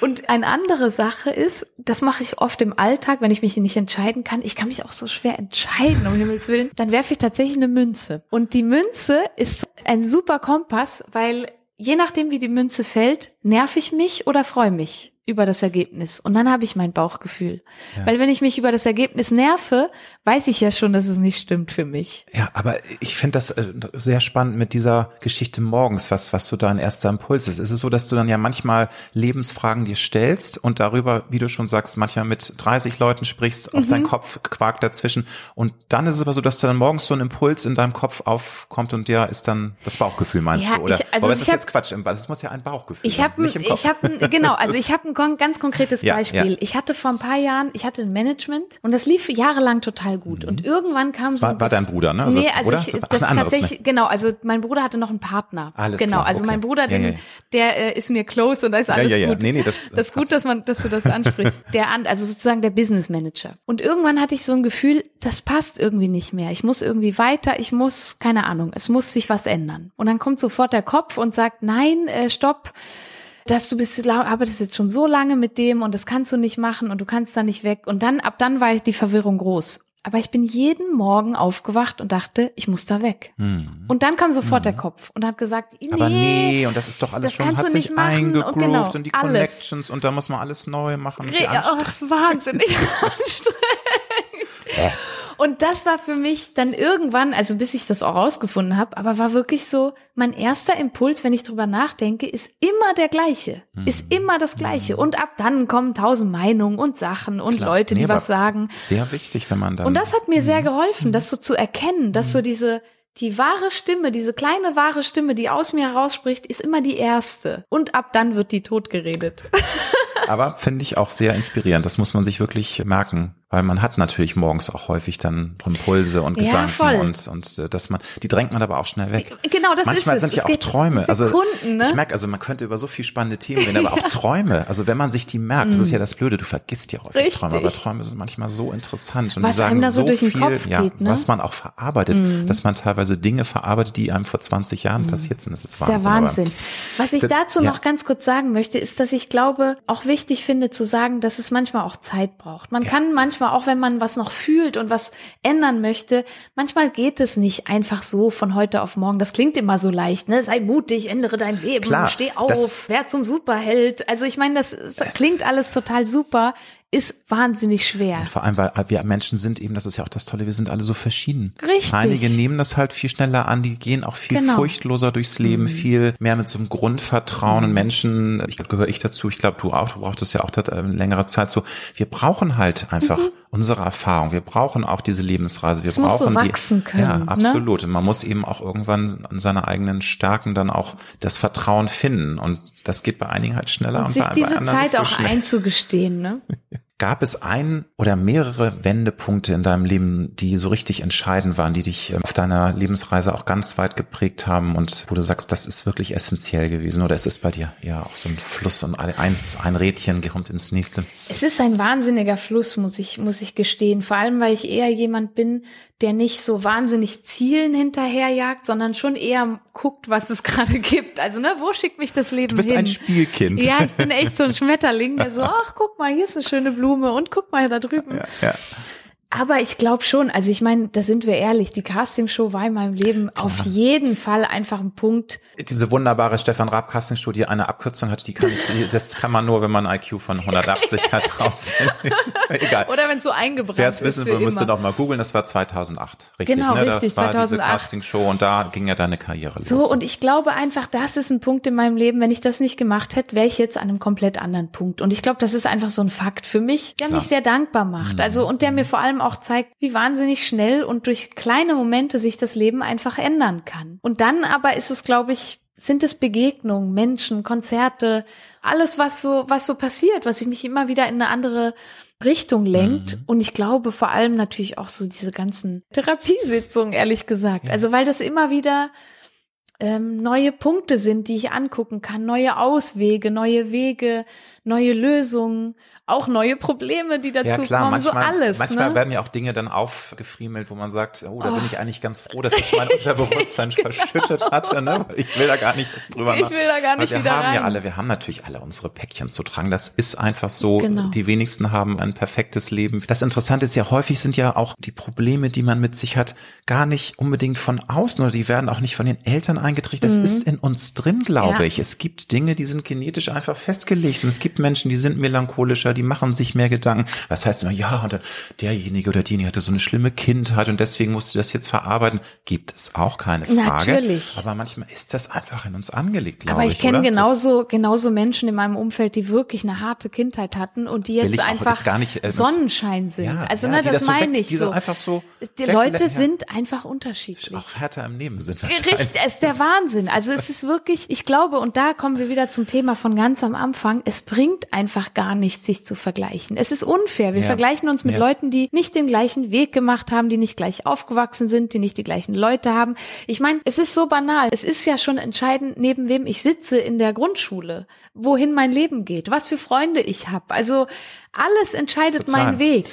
und eine andere Sache ist, das mache ich oft im Alltag, wenn ich mich nicht entscheiden kann. Ich kann mich auch so schwer entscheiden, um Himmels Willen. Dann werfe ich tatsächlich eine Münze. Und die Münze ist ein super Kompass, weil je nachdem, wie die Münze fällt, nerv ich mich oder freue mich über das Ergebnis. Und dann habe ich mein Bauchgefühl. Ja. Weil wenn ich mich über das Ergebnis nerve, weiß ich ja schon, dass es nicht stimmt für mich. Ja, aber ich finde das äh, sehr spannend mit dieser Geschichte morgens, was, was so dein erster Impuls ist. Ist es so, dass du dann ja manchmal Lebensfragen dir stellst und darüber, wie du schon sagst, manchmal mit 30 Leuten sprichst, auf mhm. deinen Kopf quakt dazwischen. Und dann ist es aber so, dass du dann morgens so ein Impuls in deinem Kopf aufkommt und der ist dann das Bauchgefühl, meinst ja, du? Oder ich, also aber es ist hab, jetzt Quatsch, das muss ja ein Bauchgefühl ich sein, Kopf. Ich habe genau, also ich habe ein ganz konkretes ja, Beispiel. Ja. Ich hatte vor ein paar Jahren, ich hatte ein Management und das lief jahrelang total gut. Mhm. Und irgendwann kam das so. War, war dein Bruder, ne? Also nee, also ich, das Ach, tatsächlich, ne? genau, also mein Bruder hatte noch einen Partner. Alles genau, klar, also okay. mein Bruder, den, ja, der äh, ist mir close und da ist alles ja, ja, gut. Nee, nee, das, das ist gut, dass man, dass du das ansprichst. *laughs* Der an, also sozusagen der Business Manager. Und irgendwann hatte ich so ein Gefühl, das passt irgendwie nicht mehr. Ich muss irgendwie weiter, ich muss, keine Ahnung, es muss sich was ändern. Und dann kommt sofort der Kopf und sagt, nein, äh, stopp dass du bist, arbeitest jetzt schon so lange mit dem und das kannst du nicht machen und du kannst da nicht weg. Und dann, ab dann war die Verwirrung groß. Aber ich bin jeden Morgen aufgewacht und dachte, ich muss da weg. Hm. Und dann kam sofort hm. der Kopf und hat gesagt, nee, aber nee, und das ist doch alles schon, hat sich eingegroovt und, genau, und die alles. Connections und da muss man alles neu machen. Re oh, wahnsinnig anstrengend. *laughs* Und das war für mich dann irgendwann, also bis ich das auch rausgefunden habe, aber war wirklich so, mein erster Impuls, wenn ich drüber nachdenke, ist immer der gleiche. Mhm. Ist immer das gleiche. Und ab dann kommen tausend Meinungen und Sachen und Klar. Leute, die nee, was sagen. Sehr wichtig, wenn man dann. Und das hat mir mhm. sehr geholfen, das so zu erkennen, dass so mhm. diese, die wahre Stimme, diese kleine wahre Stimme, die aus mir herausspricht, ist immer die erste. Und ab dann wird die tot geredet. *laughs* Aber finde ich auch sehr inspirierend. Das muss man sich wirklich merken weil man hat natürlich morgens auch häufig dann Impulse und ja, Gedanken voll. und und äh, dass man die drängt man aber auch schnell weg. Genau, das Manchmal ist es. sind ja auch Träume. Also Sekunden, ne? ich merke, also man könnte über so viel spannende Themen reden, aber auch *laughs* Träume. Also wenn man sich die merkt, das ist ja das Blöde, du vergisst ja häufig Richtig. Träume, aber Träume sind manchmal so interessant und was die sagen so, so viel, geht, ja, ne? was man auch verarbeitet, mm. dass man teilweise Dinge verarbeitet, die einem vor 20 Jahren mm. passiert sind. Das ist, das Wahnsinn. Der Wahnsinn. Aber was ich das, dazu ja. noch ganz kurz sagen möchte, ist, dass ich glaube, auch wichtig finde zu sagen, dass es manchmal auch Zeit braucht. Man ja. kann manchmal auch, wenn man was noch fühlt und was ändern möchte, manchmal geht es nicht einfach so von heute auf morgen. Das klingt immer so leicht, ne? Sei mutig, ändere dein Leben, Klar, steh auf, wer zum Superheld. Also ich meine, das, das klingt alles total super ist wahnsinnig schwer. Und vor allem, weil wir Menschen sind eben, das ist ja auch das Tolle, wir sind alle so verschieden. Richtig. Einige nehmen das halt viel schneller an, die gehen auch viel genau. furchtloser durchs Leben, mhm. viel mehr mit so einem Grundvertrauen. Mhm. Und Menschen, ich glaube, gehöre ich dazu, ich glaube, du auch, du brauchst das ja auch äh, längere Zeit so. Wir brauchen halt einfach mhm. unsere Erfahrung. Wir brauchen auch diese Lebensreise. Wir es brauchen muss so wachsen die. Können, ja, ne? absolut. Ne? Man muss eben auch irgendwann an seine eigenen Stärken dann auch das Vertrauen finden. Und das geht bei einigen halt schneller und, und sich bei, diese bei Zeit so auch schnell. einzugestehen, ne? *laughs* Gab es ein oder mehrere Wendepunkte in deinem Leben, die so richtig entscheidend waren, die dich ähm, auf deiner Lebensreise auch ganz weit geprägt haben und wo du sagst, das ist wirklich essentiell gewesen oder es ist bei dir ja auch so ein Fluss und eins, ein Rädchen kommt ins nächste? Es ist ein wahnsinniger Fluss, muss ich, muss ich gestehen. Vor allem, weil ich eher jemand bin, der nicht so wahnsinnig Zielen hinterherjagt, sondern schon eher guckt, was es *laughs* gerade gibt. Also, ne, wo schickt mich das Leben hin? Du bist hin? ein Spielkind. Ja, ich bin echt so ein Schmetterling, der so, *laughs* ach, guck mal, hier ist eine schöne Blume und guck mal da drüben. Ja, ja. Aber ich glaube schon, also ich meine, da sind wir ehrlich, die Castingshow war in meinem Leben Klar. auf jeden Fall einfach ein Punkt. Diese wunderbare Stefan Raab Castingshow, die eine Abkürzung hat, die kann ich, das kann man nur, wenn man ein IQ von 180 *laughs* hat, rausfinden. *laughs* Egal. Oder wenn es so eingebrannt Wer es wissen will, müsste doch mal googeln, das war 2008, richtig, genau, ne? Richtig, das war 2008. diese Castingshow und da ging ja deine Karriere los. So, und ich glaube einfach, das ist ein Punkt in meinem Leben, wenn ich das nicht gemacht hätte, wäre ich jetzt an einem komplett anderen Punkt. Und ich glaube, das ist einfach so ein Fakt für mich, der Klar. mich sehr dankbar macht. Also, und der mir vor allem auch zeigt, wie wahnsinnig schnell und durch kleine Momente sich das Leben einfach ändern kann. Und dann aber ist es, glaube ich, sind es Begegnungen, Menschen, Konzerte, alles, was so, was so passiert, was sich mich immer wieder in eine andere Richtung lenkt. Mhm. Und ich glaube vor allem natürlich auch so diese ganzen Therapiesitzungen, ehrlich gesagt. Ja. Also weil das immer wieder ähm, neue Punkte sind, die ich angucken kann, neue Auswege, neue Wege, neue Lösungen auch neue Probleme, die dazu ja, klar, kommen, manchmal, so alles. Manchmal ne? werden ja auch Dinge dann aufgefriemelt, wo man sagt, oh, da oh. bin ich eigentlich ganz froh, dass es mein *laughs* Unterbewusstsein verschüttet hatte. Ne? Ich will da gar nicht jetzt drüber Ich will da gar nicht wir wieder haben rein. ja alle, wir haben natürlich alle unsere Päckchen zu tragen. Das ist einfach so. Genau. Die wenigsten haben ein perfektes Leben. Das Interessante ist ja, häufig sind ja auch die Probleme, die man mit sich hat, gar nicht unbedingt von außen oder die werden auch nicht von den Eltern eingetrichtert. Das mhm. ist in uns drin, glaube ja. ich. Es gibt Dinge, die sind genetisch einfach festgelegt und es gibt Menschen, die sind melancholischer, die machen sich mehr Gedanken. Das heißt immer, ja, und derjenige oder diejenige hatte so eine schlimme Kindheit und deswegen musste das jetzt verarbeiten. Gibt es auch keine Frage. Natürlich. Aber manchmal ist das einfach in uns angelegt, glaube ich. Aber ich kenne genauso, genauso Menschen in meinem Umfeld, die wirklich eine harte Kindheit hatten und die jetzt einfach gar nicht, äh, Sonnenschein sind. Ja, also, ja, ne, das, das meine so ich so. Einfach so die Leute sind einfach unterschiedlich. Auch härter im Leben sind. Richtig, es ist der Wahnsinn. Also es ist wirklich, ich glaube, und da kommen wir wieder zum Thema von ganz am Anfang, es bringt einfach gar nichts, sich zu vergleichen. Es ist unfair. Wir ja. vergleichen uns mit ja. Leuten, die nicht den gleichen Weg gemacht haben, die nicht gleich aufgewachsen sind, die nicht die gleichen Leute haben. Ich meine, es ist so banal. Es ist ja schon entscheidend, neben wem ich sitze in der Grundschule, wohin mein Leben geht, was für Freunde ich habe. Also alles entscheidet Total. meinen Weg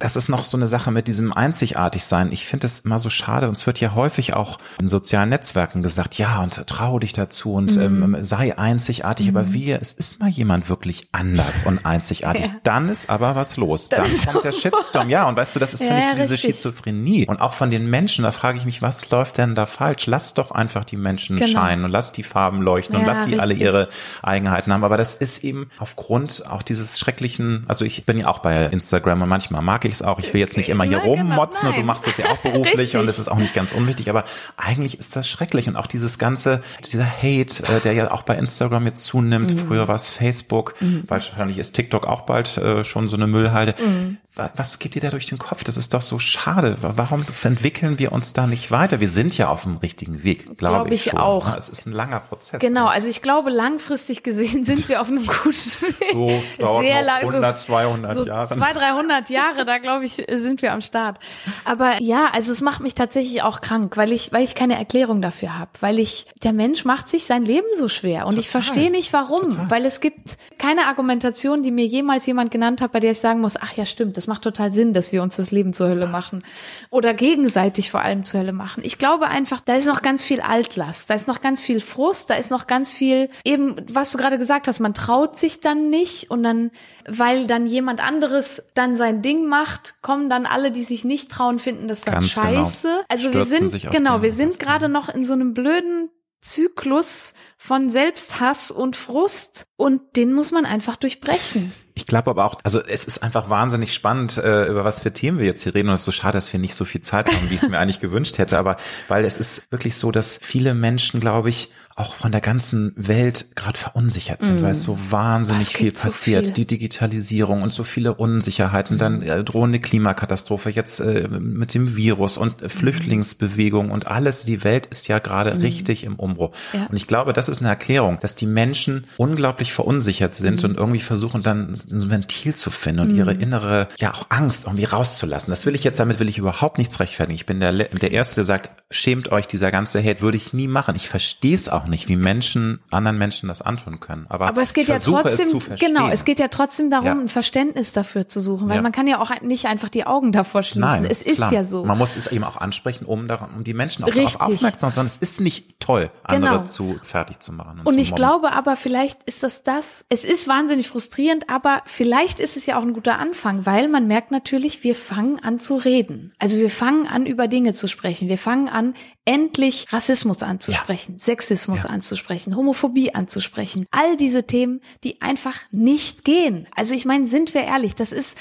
das ist noch so eine Sache mit diesem Einzigartigsein. Ich finde es immer so schade und es wird ja häufig auch in sozialen Netzwerken gesagt, ja, und trau dich dazu und mhm. ähm, sei einzigartig. Mhm. Aber wie, es ist mal jemand wirklich anders und *laughs* einzigartig. Ja. Dann ist aber was los. Dann, Dann kommt der Shitstorm. Ja, und weißt du, das ist, ja, finde ich, so diese richtig. Schizophrenie. Und auch von den Menschen, da frage ich mich, was läuft denn da falsch? Lass doch einfach die Menschen genau. scheinen und lass die Farben leuchten ja, und lass sie richtig. alle ihre Eigenheiten haben. Aber das ist eben aufgrund auch dieses schrecklichen, also ich bin ja auch bei Instagram und manchmal mag ich ich es auch. Ich will jetzt nicht immer hier genau, rummotzen und du machst es ja auch beruflich und es ist auch nicht ganz unwichtig, aber eigentlich ist das schrecklich und auch dieses ganze, dieser Hate, äh, der ja auch bei Instagram jetzt zunimmt. Mhm. Früher war es Facebook, mhm. wahrscheinlich ist TikTok auch bald äh, schon so eine Müllhalde. Mhm was geht dir da durch den Kopf? Das ist doch so schade. Warum entwickeln wir uns da nicht weiter? Wir sind ja auf dem richtigen Weg, glaube glaub ich, ich schon. auch. Es ist ein langer Prozess. Genau, also ich glaube, langfristig gesehen sind wir auf einem guten Weg. So dauert Sehr noch 100, 200 so Jahre. 200, 300 Jahre, da glaube ich, sind wir am Start. Aber ja, also es macht mich tatsächlich auch krank, weil ich, weil ich keine Erklärung dafür habe. Weil ich, der Mensch macht sich sein Leben so schwer. Und Total. ich verstehe nicht warum. Total. Weil es gibt keine Argumentation, die mir jemals jemand genannt hat, bei der ich sagen muss, ach ja, stimmt, das macht total Sinn, dass wir uns das Leben zur Hölle machen oder gegenseitig vor allem zur Hölle machen. Ich glaube einfach, da ist noch ganz viel Altlast, da ist noch ganz viel Frust, da ist noch ganz viel eben, was du gerade gesagt hast, man traut sich dann nicht und dann, weil dann jemand anderes dann sein Ding macht, kommen dann alle, die sich nicht trauen, finden das dann ganz genau. scheiße. Genau. Also Stürzen wir sind, genau, wir sind gerade noch in so einem blöden Zyklus von Selbsthass und Frust und den muss man einfach durchbrechen. Ich glaube aber auch, also es ist einfach wahnsinnig spannend, äh, über was für Themen wir jetzt hier reden und es ist so schade, dass wir nicht so viel Zeit haben, wie ich es mir *laughs* eigentlich gewünscht hätte, aber weil es ist wirklich so, dass viele Menschen, glaube ich, auch von der ganzen Welt gerade verunsichert sind, mm. weil es so wahnsinnig viel passiert. Viel. Die Digitalisierung und so viele Unsicherheiten, mm. dann äh, drohende Klimakatastrophe, jetzt äh, mit dem Virus und äh, Flüchtlingsbewegung und alles. Die Welt ist ja gerade mm. richtig im Umbruch. Ja. Und ich glaube, das ist eine Erklärung, dass die Menschen unglaublich verunsichert sind und irgendwie versuchen dann ein Ventil zu finden und ihre innere, ja auch Angst irgendwie rauszulassen. Das will ich jetzt, damit will ich überhaupt nichts rechtfertigen. Ich bin der, der Erste, der sagt, schämt euch, dieser ganze Hate würde ich nie machen. Ich verstehe es auch auch nicht, wie Menschen anderen Menschen das antun können. Aber, Aber es geht ja trotzdem, es genau, es geht ja trotzdem darum, Ja. ein Verständnis dafür zu suchen, weil Ja. man kann ja auch nicht einfach die Augen davor schließen. Nein, es ist klar. ja so. Man muss es eben auch ansprechen, um, daran, um die Menschen auch Richtig. darauf aufmerksam zu sein. Es ist nicht toll, andere Genau. zu fertig zu machen. Und, Und zu ich glaube aber, vielleicht ist das das, es ist wahnsinnig frustrierend, aber vielleicht ist es ja auch ein guter Anfang, weil man merkt natürlich, wir fangen an zu reden. Also wir fangen an, über Dinge zu sprechen. Wir fangen an, endlich Rassismus anzusprechen, Sexismus anzusprechen, Homophobie anzusprechen. All diese Themen, die einfach nicht gehen. Also ich meine, sind wir ehrlich, das ist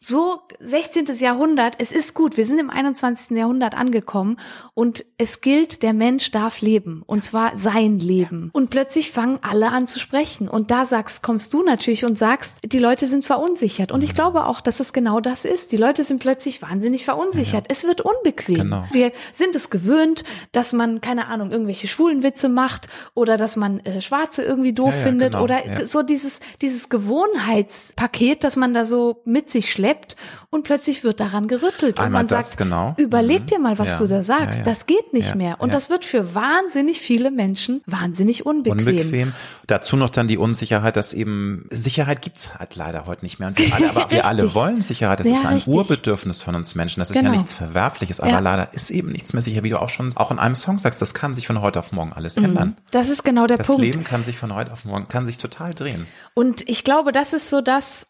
so 16. Jahrhundert, es ist gut, wir sind im 21. Jahrhundert angekommen und es gilt, der Mensch darf leben und zwar sein Leben. Und plötzlich fangen alle an zu sprechen und da sagst, kommst du natürlich und sagst, die Leute sind verunsichert und ich glaube auch, dass es genau das ist. Die Leute sind plötzlich wahnsinnig verunsichert. Es wird unbequem. Genau. Wir sind es gewöhnt, dass man, keine Ahnung, irgendwelche schwulen Witze macht oder dass man äh, Schwarze irgendwie doof Ja, ja, findet genau, oder ja. so dieses, dieses Gewohnheitspaket, das man da so mit sich schleppt und plötzlich wird daran gerüttelt und Einmal man das, sagt, genau. überleg Mhm. dir mal, was Ja, du da sagst. ja, ja. Das geht nicht Ja, mehr. Und ja. das wird für wahnsinnig viele Menschen wahnsinnig unbequem. Unbequem. Dazu noch dann die Unsicherheit, dass eben Sicherheit gibt's halt leider heute nicht mehr. Und wir alle, aber wir alle wollen Sicherheit. Das Ja, ist ein richtig. Urbedürfnis von uns Menschen. Das ist ja Genau. nichts Verwerfliches, aber Ja. leider ist eben nichts mehr sicher, wie du auch schon auch in einem Song sagst. Das kann sich von heute auf morgen alles ändern. Das ist genau der Das Mhm. Punkt. Leben kann sich von heute auf morgen, kann sich total drehen. Und ich glaube, das ist so das,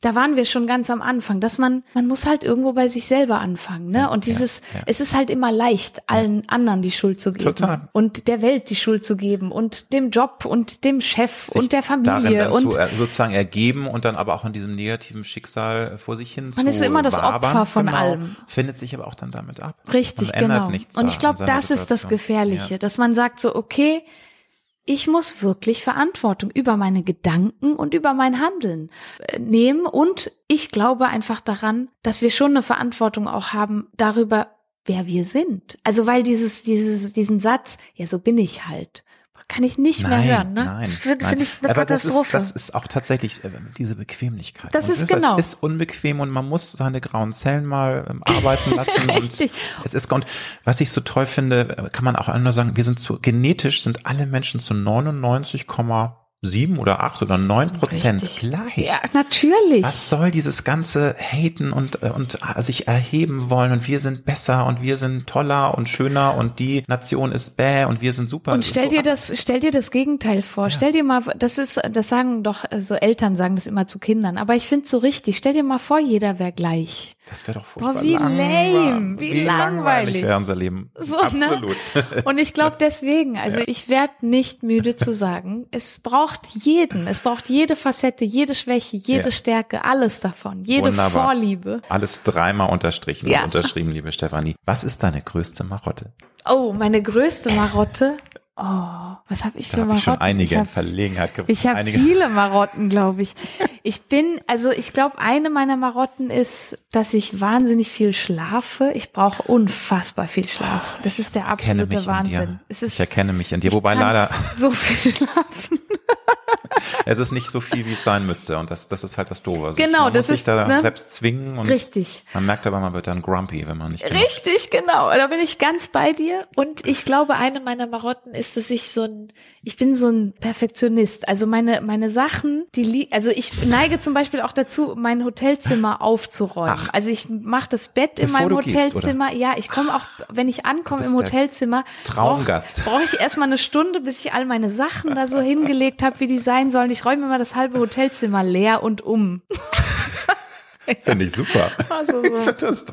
da waren wir schon ganz am Anfang, dass man, man muss halt irgendwo bei sich selber anfangen, ne? Und dieses, ja. es ist halt immer leicht, allen anderen die Schuld zu geben. Total. Und der Welt die Schuld zu geben und dem Job und dem Chef Sich und der Familie und zu, äh, sozusagen ergeben und dann aber auch in diesem negativen Schicksal vor sich hin Man zu ist immer das wabern. Opfer von genau, allem. Findet sich aber auch dann damit ab. Richtig, genau. Und ich glaube, das ist das Situation. Gefährliche, Ja. dass man sagt so, okay, ich muss wirklich Verantwortung über meine Gedanken und über mein Handeln äh, nehmen. Und ich glaube einfach daran, dass wir schon eine Verantwortung auch haben darüber, wer wir sind. Also weil dieses, dieses, diesen Satz, ja, so bin ich halt, kann ich nicht mehr Nein, hören. Ne? nein, das finde find ich eine Aber das ist, Katastrophe. das ist auch tatsächlich äh, diese Bequemlichkeit. Das Und ist das genau. ist unbequem und man muss seine grauen Zellen mal ähm, arbeiten *laughs* lassen. Richtig. Und es ist, und was ich so toll finde, äh, kann man auch nur sagen, wir sind zu, genetisch sind alle Menschen zu 99,7 oder 8 oder 9 Prozent Richtig. gleich. Ja, natürlich. Was soll dieses ganze Haten und, äh, und äh, sich erheben wollen und wir sind besser und wir sind toller und schöner und die Nation ist bäh und wir sind super. Und stell so dir das, stell dir das Gegenteil vor. Stell dir mal, das ist, das sagen doch äh, so Eltern sagen das immer zu Kindern. Aber ich finde so richtig. Stell dir mal vor, jeder wäre gleich. Das wäre doch furchtbar Boah, wie lame, wie langweilig. wäre unser Leben. So, Absolut. Ne? *laughs* Und ich glaube deswegen, also ich werde nicht müde zu sagen, es braucht jeden, es braucht jede Facette, jede Schwäche, jede Ja. Stärke, alles davon, jede Wunderbar. Vorliebe. Alles dreimal unterstrichen Ja. und unterschrieben, liebe Stefanie. Was ist deine größte Marotte? Oh, meine größte Marotte. Oh, was habe ich Da für habe Marotten? ich schon einige Ich in hab- Verlegenheit gebracht. Ich habe viele Marotten, glaube ich. Ich bin, also ich glaube, eine meiner Marotten ist, dass ich wahnsinnig viel schlafe. Ich brauche unfassbar viel Schlaf. Das ist der absolute in Wahnsinn. Es ist, ich erkenne mich in dir. Wobei leider, so viel schlafen. *laughs* es ist nicht so viel, wie es sein müsste. Und das, das ist halt das Doofe. Also Genau, man das muss sich ist, da ne? selbst zwingen. Und Richtig. Man merkt aber, man wird dann grumpy, wenn man nicht genug Richtig, genau. Da bin ich ganz bei dir. Und ich glaube, eine meiner Marotten ist, dass ich so ein, ich bin so ein Perfektionist. Also meine, meine Sachen, die, li also ich neige zum Beispiel auch dazu, mein Hotelzimmer aufzuräumen. Ach. Also ich mache das Bett in Bevor meinem du gehst, Hotelzimmer. ja, ich komme auch, wenn ich ankomme im Hotelzimmer, Traumgast. brauche brauch ich erstmal eine Stunde, bis ich all meine Sachen da so *laughs* hingelegt habe, wie die sein sollen. Ich räume immer das halbe Hotelzimmer leer und um. *laughs* Finde ich super. *laughs* Also so.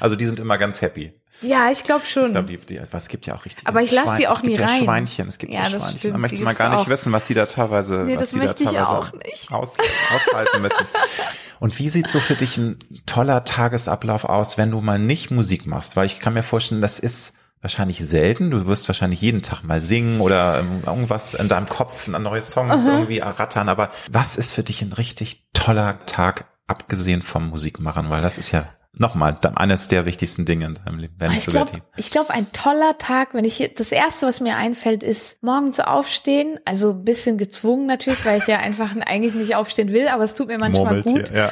Also die sind immer ganz happy. Ja, ich glaube schon. Ich glaube, die, die, was, gibt ja auch richtig. Aber ich lass die auch nie es gibt rein. Ja Schweinchen, es gibt ja, Ja, Schweinchen. stimmt, da möchte man gibt's gar nicht auch. wissen, was die da teilweise, Nee, was die da teilweise auch nicht. Aus, aushalten müssen. Und wie sieht so für dich ein toller Tagesablauf aus, wenn du mal nicht Musik machst? Weil ich kann mir vorstellen, das ist wahrscheinlich selten. Du wirst wahrscheinlich jeden Tag mal singen oder ähm, irgendwas in deinem Kopf, neue Songs irgendwie errattern. Aber was ist für dich ein richtig toller Tag, abgesehen vom Musikmachen? Weil das ist ja nochmal eines der wichtigsten Dinge in deinem Leben, nicht Ich glaube, glaub, ein toller Tag, wenn ich, das erste, was mir einfällt, ist morgens aufstehen, also ein bisschen gezwungen natürlich, weil ich ja einfach *laughs* eigentlich nicht aufstehen will, aber es tut mir manchmal gut. Ja.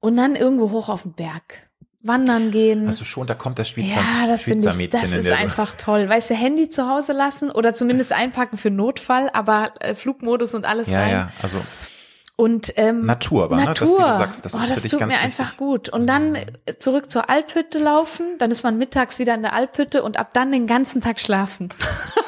Und dann irgendwo hoch auf den Berg. Wandern gehen. Also schon, da kommt das Schweizer, ja, das finde Schweizer ich, das Mädchen ist einfach toll. Weißt du, Handy zu Hause lassen oder zumindest einpacken für Notfall, aber äh, Flugmodus und alles Ja, rein. ja, also Und ähm, Natur, aber Natur. ne, das, wie du sagst, das oh, ist das für dich tut ganz mir wichtig. einfach gut. Und dann äh, zurück zur Alphütte laufen, dann ist man mittags wieder in der Alphütte und ab dann den ganzen Tag schlafen. *laughs*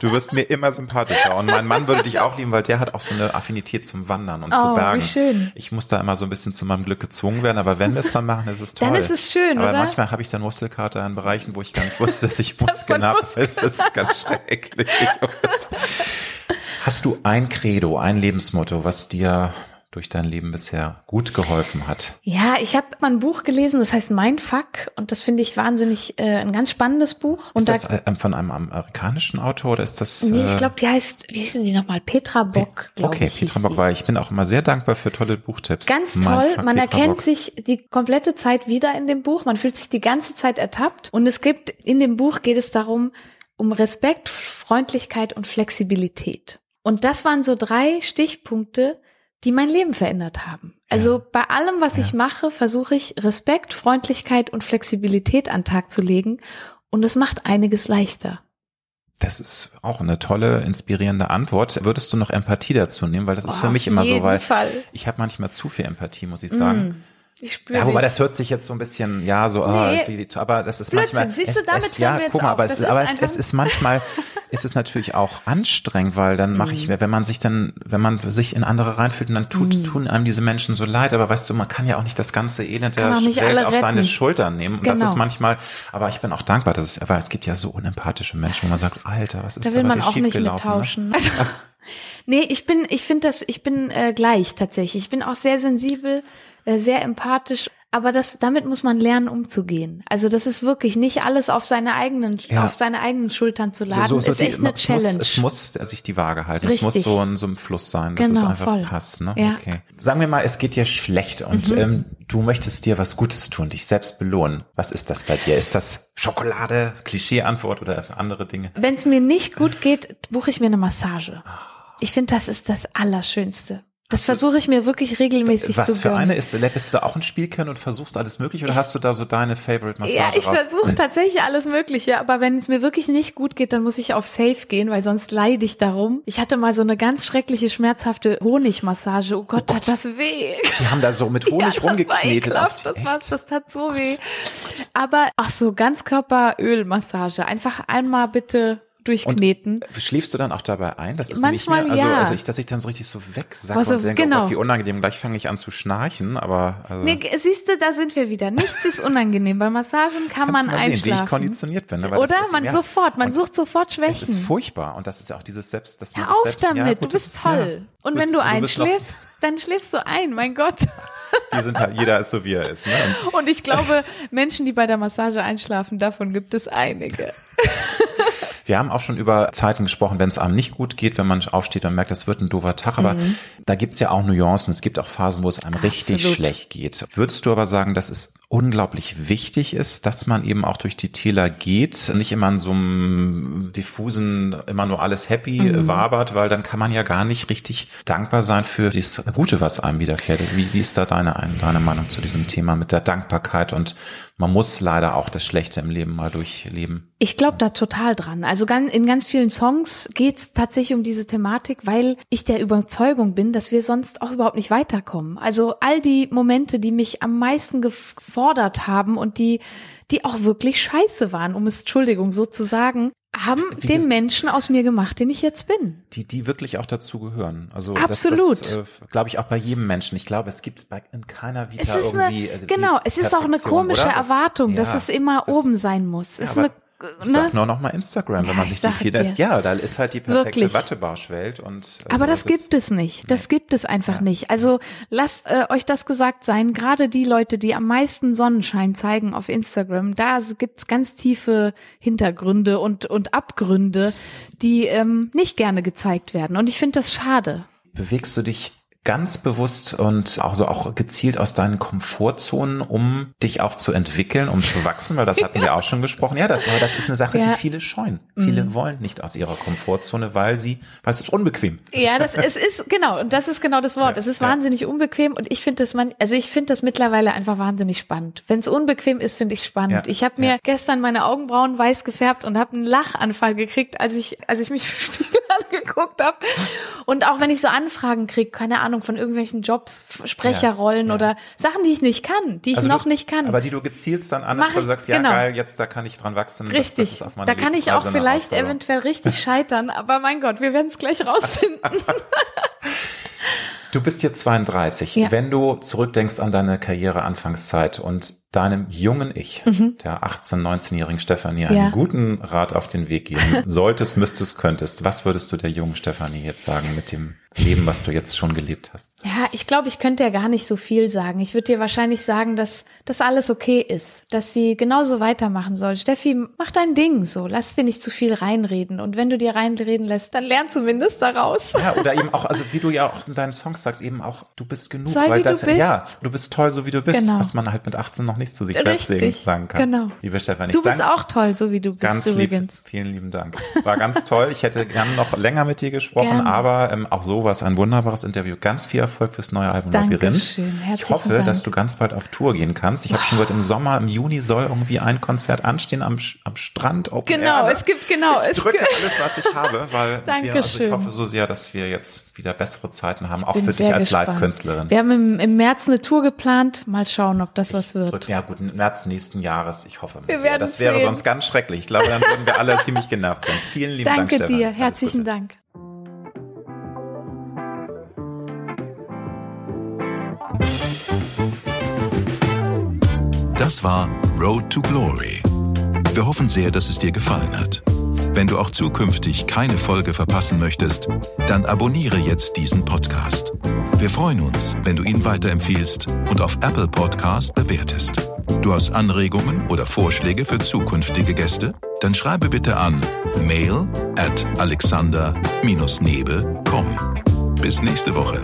Du wirst mir immer sympathischer und mein Mann würde dich auch lieben, weil der hat auch so eine Affinität zum Wandern und zu Oh, wie Bergen. schön. Ich muss da immer so ein bisschen zu meinem Glück gezwungen werden, aber wenn wir es dann machen, ist es toll. Dann ist es schön, aber oder? manchmal habe ich dann Muskelkater in Bereichen, wo ich gar nicht wusste, dass ich *laughs* Muskeln habe. Das ist ganz schrecklich. *laughs* Hast du ein Credo, ein Lebensmotto, was dir durch dein Leben bisher gut geholfen hat? Ja, ich habe mal ein Buch gelesen, das heißt Mindfuck und das finde ich wahnsinnig äh, ein ganz spannendes Buch. Und ist da, das äh, von einem amerikanischen Autor oder ist das? nee, ich äh, glaube, die heißt, wie heißen die nochmal? Petra Bock, glaube Okay, ich. hieß Petra Bock war ich bin auch immer sehr dankbar für tolle Buchtipps. Ganz Mein toll. Fuck, Man Petra erkennt Bock. sich die komplette Zeit wieder in dem Buch. Man fühlt sich die ganze Zeit ertappt. Und es gibt, in dem Buch geht es darum, um Respekt, Freundlichkeit und Flexibilität. Und das waren so drei Stichpunkte, die mein Leben verändert haben. Also bei allem, was ich mache, versuche ich Respekt, Freundlichkeit und Flexibilität an den Tag zu legen. Und es macht einiges leichter. Das ist auch eine tolle, inspirierende Antwort. Würdest du noch Empathie dazu nehmen? Weil das ist Oh, für mich auf immer so, weil Fall. ich habe manchmal zu viel Empathie, muss ich sagen. Mm, ich spüre Ja, wobei das hört sich jetzt so ein bisschen, ja, so, Nee. ah, wie, aber das ist Blödsinn. manchmal. Siehst du, es, damit es, ja, wir jetzt guck mal, auf. aber, es, ist aber es, es ist manchmal, *laughs* ist es natürlich auch anstrengend, weil dann mache Mhm. ich, wenn man sich dann, wenn man sich in andere reinfühlt, dann tut, tun einem diese Menschen so leid, aber weißt du, man kann ja auch nicht das ganze Elend der Welt auf seine. Schultern nehmen. Und das Genau. ist manchmal, aber ich bin auch dankbar, dass es, weil es gibt ja so unempathische Menschen, wo man sagt, Alter, was ist Da da will man auch nicht schiefgelaufen, ne? mittauschen. *laughs* nee, ich bin, ich finde das, ich bin äh, gleich tatsächlich. Ich bin auch sehr sensibel, sehr empathisch. Aber das, damit muss man lernen, umzugehen. Also das ist wirklich nicht alles auf seine eigenen, Ja. auf seine eigenen Schultern zu laden. So, so, so ist die- echt eine es Challenge. Muss, es muss sich die Waage halten. Es muss Richtig. so in so einem Fluss sein, dass es Genau, einfach voll. passt. Ne? Ja. Okay. Sagen wir mal, es geht dir schlecht und Mhm. ähm, du möchtest dir was Gutes tun, dich selbst belohnen. Was ist das bei dir? Ist das Schokolade, Klischee-Antwort oder andere Dinge? Wenn es mir nicht gut geht, buche ich mir eine Massage. Ich finde, das ist das Allerschönste. Das versuche ich mir wirklich regelmäßig Was zu für gönnen. eine ist, bist du da auch ein Spielkern und versuchst alles mögliche oder hast du da so deine Favorite-Massage Ja, ich versuche *laughs* tatsächlich alles Mögliche, aber wenn es mir wirklich nicht gut geht, dann muss ich auf Safe gehen, weil sonst leide ich darum. Ich hatte mal so eine ganz schreckliche, schmerzhafte Honigmassage. Oh Gott, tat das weh. Die haben da so mit Honig *laughs* ja, das war rumgeknetet. auf- das, war, das tat so weh. Aber, ach so, Ganzkörperölmassage. Einfach einmal bitte durchkneten. Schläfst du dann auch dabei ein? Das ist Manchmal nämlich mir, also, ja. also ich, dass ich dann so richtig so wegsacke Also, und denke, oh genau. Gott, wie unangenehm. Gleich fange ich an zu schnarchen, aber also, Nee, siehst du, da sind wir wieder. Nichts ist unangenehm. Bei Massagen kann kannst man du mal sehen, wie ich einschlafen. konditioniert bin. ne? Weil das Oder? ist- Man sofort, man Und sucht sofort Schwächen. ist furchtbar und das ist ja auch dieses Selbst, das man Hör auf selbst, damit, ja, du gut, bist das ist- toll. Ja, Und du wenn bist- du du bist einschläfst, *laughs* dann schläfst du ein, mein Gott. Die sind halt, jeder ist so wie er ist. Ne? Und Und ich glaube, Menschen, die bei der Massage einschlafen, davon gibt es einige. *laughs* Wir haben auch schon über Zeiten gesprochen, wenn es einem nicht gut geht, wenn man aufsteht und merkt, das wird ein doofer Tag. Aber da gibt's ja auch Nuancen. Es gibt auch Phasen, wo es einem richtig Mhm. Absolut. schlecht geht. Würdest du aber sagen, dass es unglaublich wichtig ist, dass man eben auch durch die Täler geht, nicht immer in so einem diffusen, immer nur alles happy Mhm. wabert, weil dann kann man ja gar nicht richtig dankbar sein für das Gute, was einem widerfährt. Wie, wie ist da deine, deine Meinung zu diesem Thema mit der Dankbarkeit? Und man muss leider auch das Schlechte im Leben mal durchleben. Ich glaube da total dran. Also in ganz vielen Songs geht's tatsächlich um diese Thematik, weil ich der Überzeugung bin, dass wir sonst auch überhaupt nicht weiterkommen. Also all die Momente, die mich am meisten gefordert haben und die, die auch wirklich scheiße waren, um es, Entschuldigung, so zu sagen, haben Wie den Menschen aus mir gemacht, den ich jetzt bin. die, die wirklich auch dazu gehören. Also Absolut. das, das äh, glaube ich auch bei jedem Menschen. Ich glaube, es gibt bei in keiner Vita Es ist irgendwie. eine, die genau, es ist auch eine komische oder? Das- Erwartung, dass ja, es immer das- oben sein muss. Es ist eine, Ich sag ne? nur noch mal Instagram, Ja, wenn man ich sich die das, dir. ja, da ist halt die perfekte Wirklich. Wattebarschwelt und. also Aber das, gibt es nicht. Das gibt es einfach nicht. Also lasst äh, euch das gesagt sein. Gerade die Leute, die am meisten Sonnenschein zeigen auf Instagram, da gibt's ganz tiefe Hintergründe und, und Abgründe, die ähm, nicht gerne gezeigt werden. Und ich finde das schade. Bewegst du dich ganz bewusst und auch so auch gezielt aus deinen Komfortzonen, um dich auch zu entwickeln, um zu wachsen, weil das hatten wir *laughs* auch schon gesprochen. Ja, das, aber das ist eine Sache, Ja. die viele scheuen. Viele Mhm. wollen nicht aus ihrer Komfortzone, weil sie, weil es ist unbequem. Ja, das es ist genau und das ist genau das Wort. Ja, es ist ja. wahnsinnig unbequem und ich finde das man, also ich finde das mittlerweile einfach wahnsinnig spannend. Wenn es unbequem ist, finde ich spannend. Ja, Ich habe mir gestern meine Augenbrauen weiß gefärbt und habe einen Lachanfall gekriegt, als ich als ich mich im Spiegel *laughs* angeguckt habe. Und auch wenn ich so Anfragen kriege, keine Ahnung von irgendwelchen Jobs, Sprecherrollen Ja, ja. oder Sachen, die ich nicht kann, die ich Also noch du, nicht kann. Aber die du gezielst dann an, Mach dass du sagst, ja genau. geil, jetzt da kann ich dran wachsen. Das, Richtig. das meiner da kann ich auch vielleicht eventuell richtig *laughs* scheitern, aber mein Gott, wir werden es gleich rausfinden. Du bist jetzt 32. Ja. Wenn du zurückdenkst an deine Karriere Anfangszeit und deinem jungen Ich, der 18-, 19-jährigen Stefanie, einen Mhm. Ja. guten Rat auf den Weg geben *laughs* solltest, müsstest, könntest, was würdest du der jungen Stefanie jetzt sagen mit dem Leben, was du jetzt schon gelebt hast? Ja, ich glaube, ich könnte ja gar nicht so viel sagen. Ich würde dir wahrscheinlich sagen, dass das alles okay ist, dass sie genauso weitermachen soll. Steffi, mach dein Ding so, lass dir nicht zu viel reinreden. Und wenn du dir reinreden lässt, dann lern zumindest daraus. Ja, oder eben *laughs* auch, also wie du ja auch in deinen Songs sagst, eben auch, du bist genug, Sei, weil wie du das, bist. ja, du bist toll, so wie du bist, Genau. was man halt mit 18 noch nicht zu sich selbst Richtig, sagen kann. genau. Liebe Stefanie, Du bist auch toll, so wie du bist Ganz lieb. übrigens. Vielen lieben Dank. Es war ganz toll. Ich hätte gern noch länger mit dir gesprochen, Gerne. aber ähm, auch so war es ein wunderbares Interview. Ganz viel Erfolg fürs neue Album. Labyrinth. Ich Herzlichen hoffe, Dank. dass du ganz bald auf Tour gehen kannst. Ich habe schon gehört, im Sommer, im Juni soll irgendwie ein Konzert anstehen am, am Strand. Open Genau, Air. es gibt genau, Ich drücke alles, was ich habe, weil *laughs* wir, also ich hoffe so sehr, dass wir jetzt wieder bessere Zeiten haben, auch für dich als. Live-Künstlerin. Wir haben im, im März eine Tour geplant. Mal schauen, ob das was wird. Ja gut, im März nächsten Jahres. Ich hoffe, Wir sehr. werden das wäre sehen. sonst ganz schrecklich. Ich glaube, dann würden wir alle *laughs* ziemlich genervt sein. Vielen lieben Dank, Danke dir, herzlichen. Dank. Das war Road to Glory. Wir hoffen sehr, dass es dir gefallen hat. Wenn du auch zukünftig keine Folge verpassen möchtest, dann abonniere jetzt diesen Podcast. Wir freuen uns, wenn du ihn weiterempfiehlst und auf Apple Podcast bewertest. Du hast Anregungen oder Vorschläge für zukünftige Gäste? Dann schreibe bitte an mail at alexander-nebe.com. Bis nächste Woche.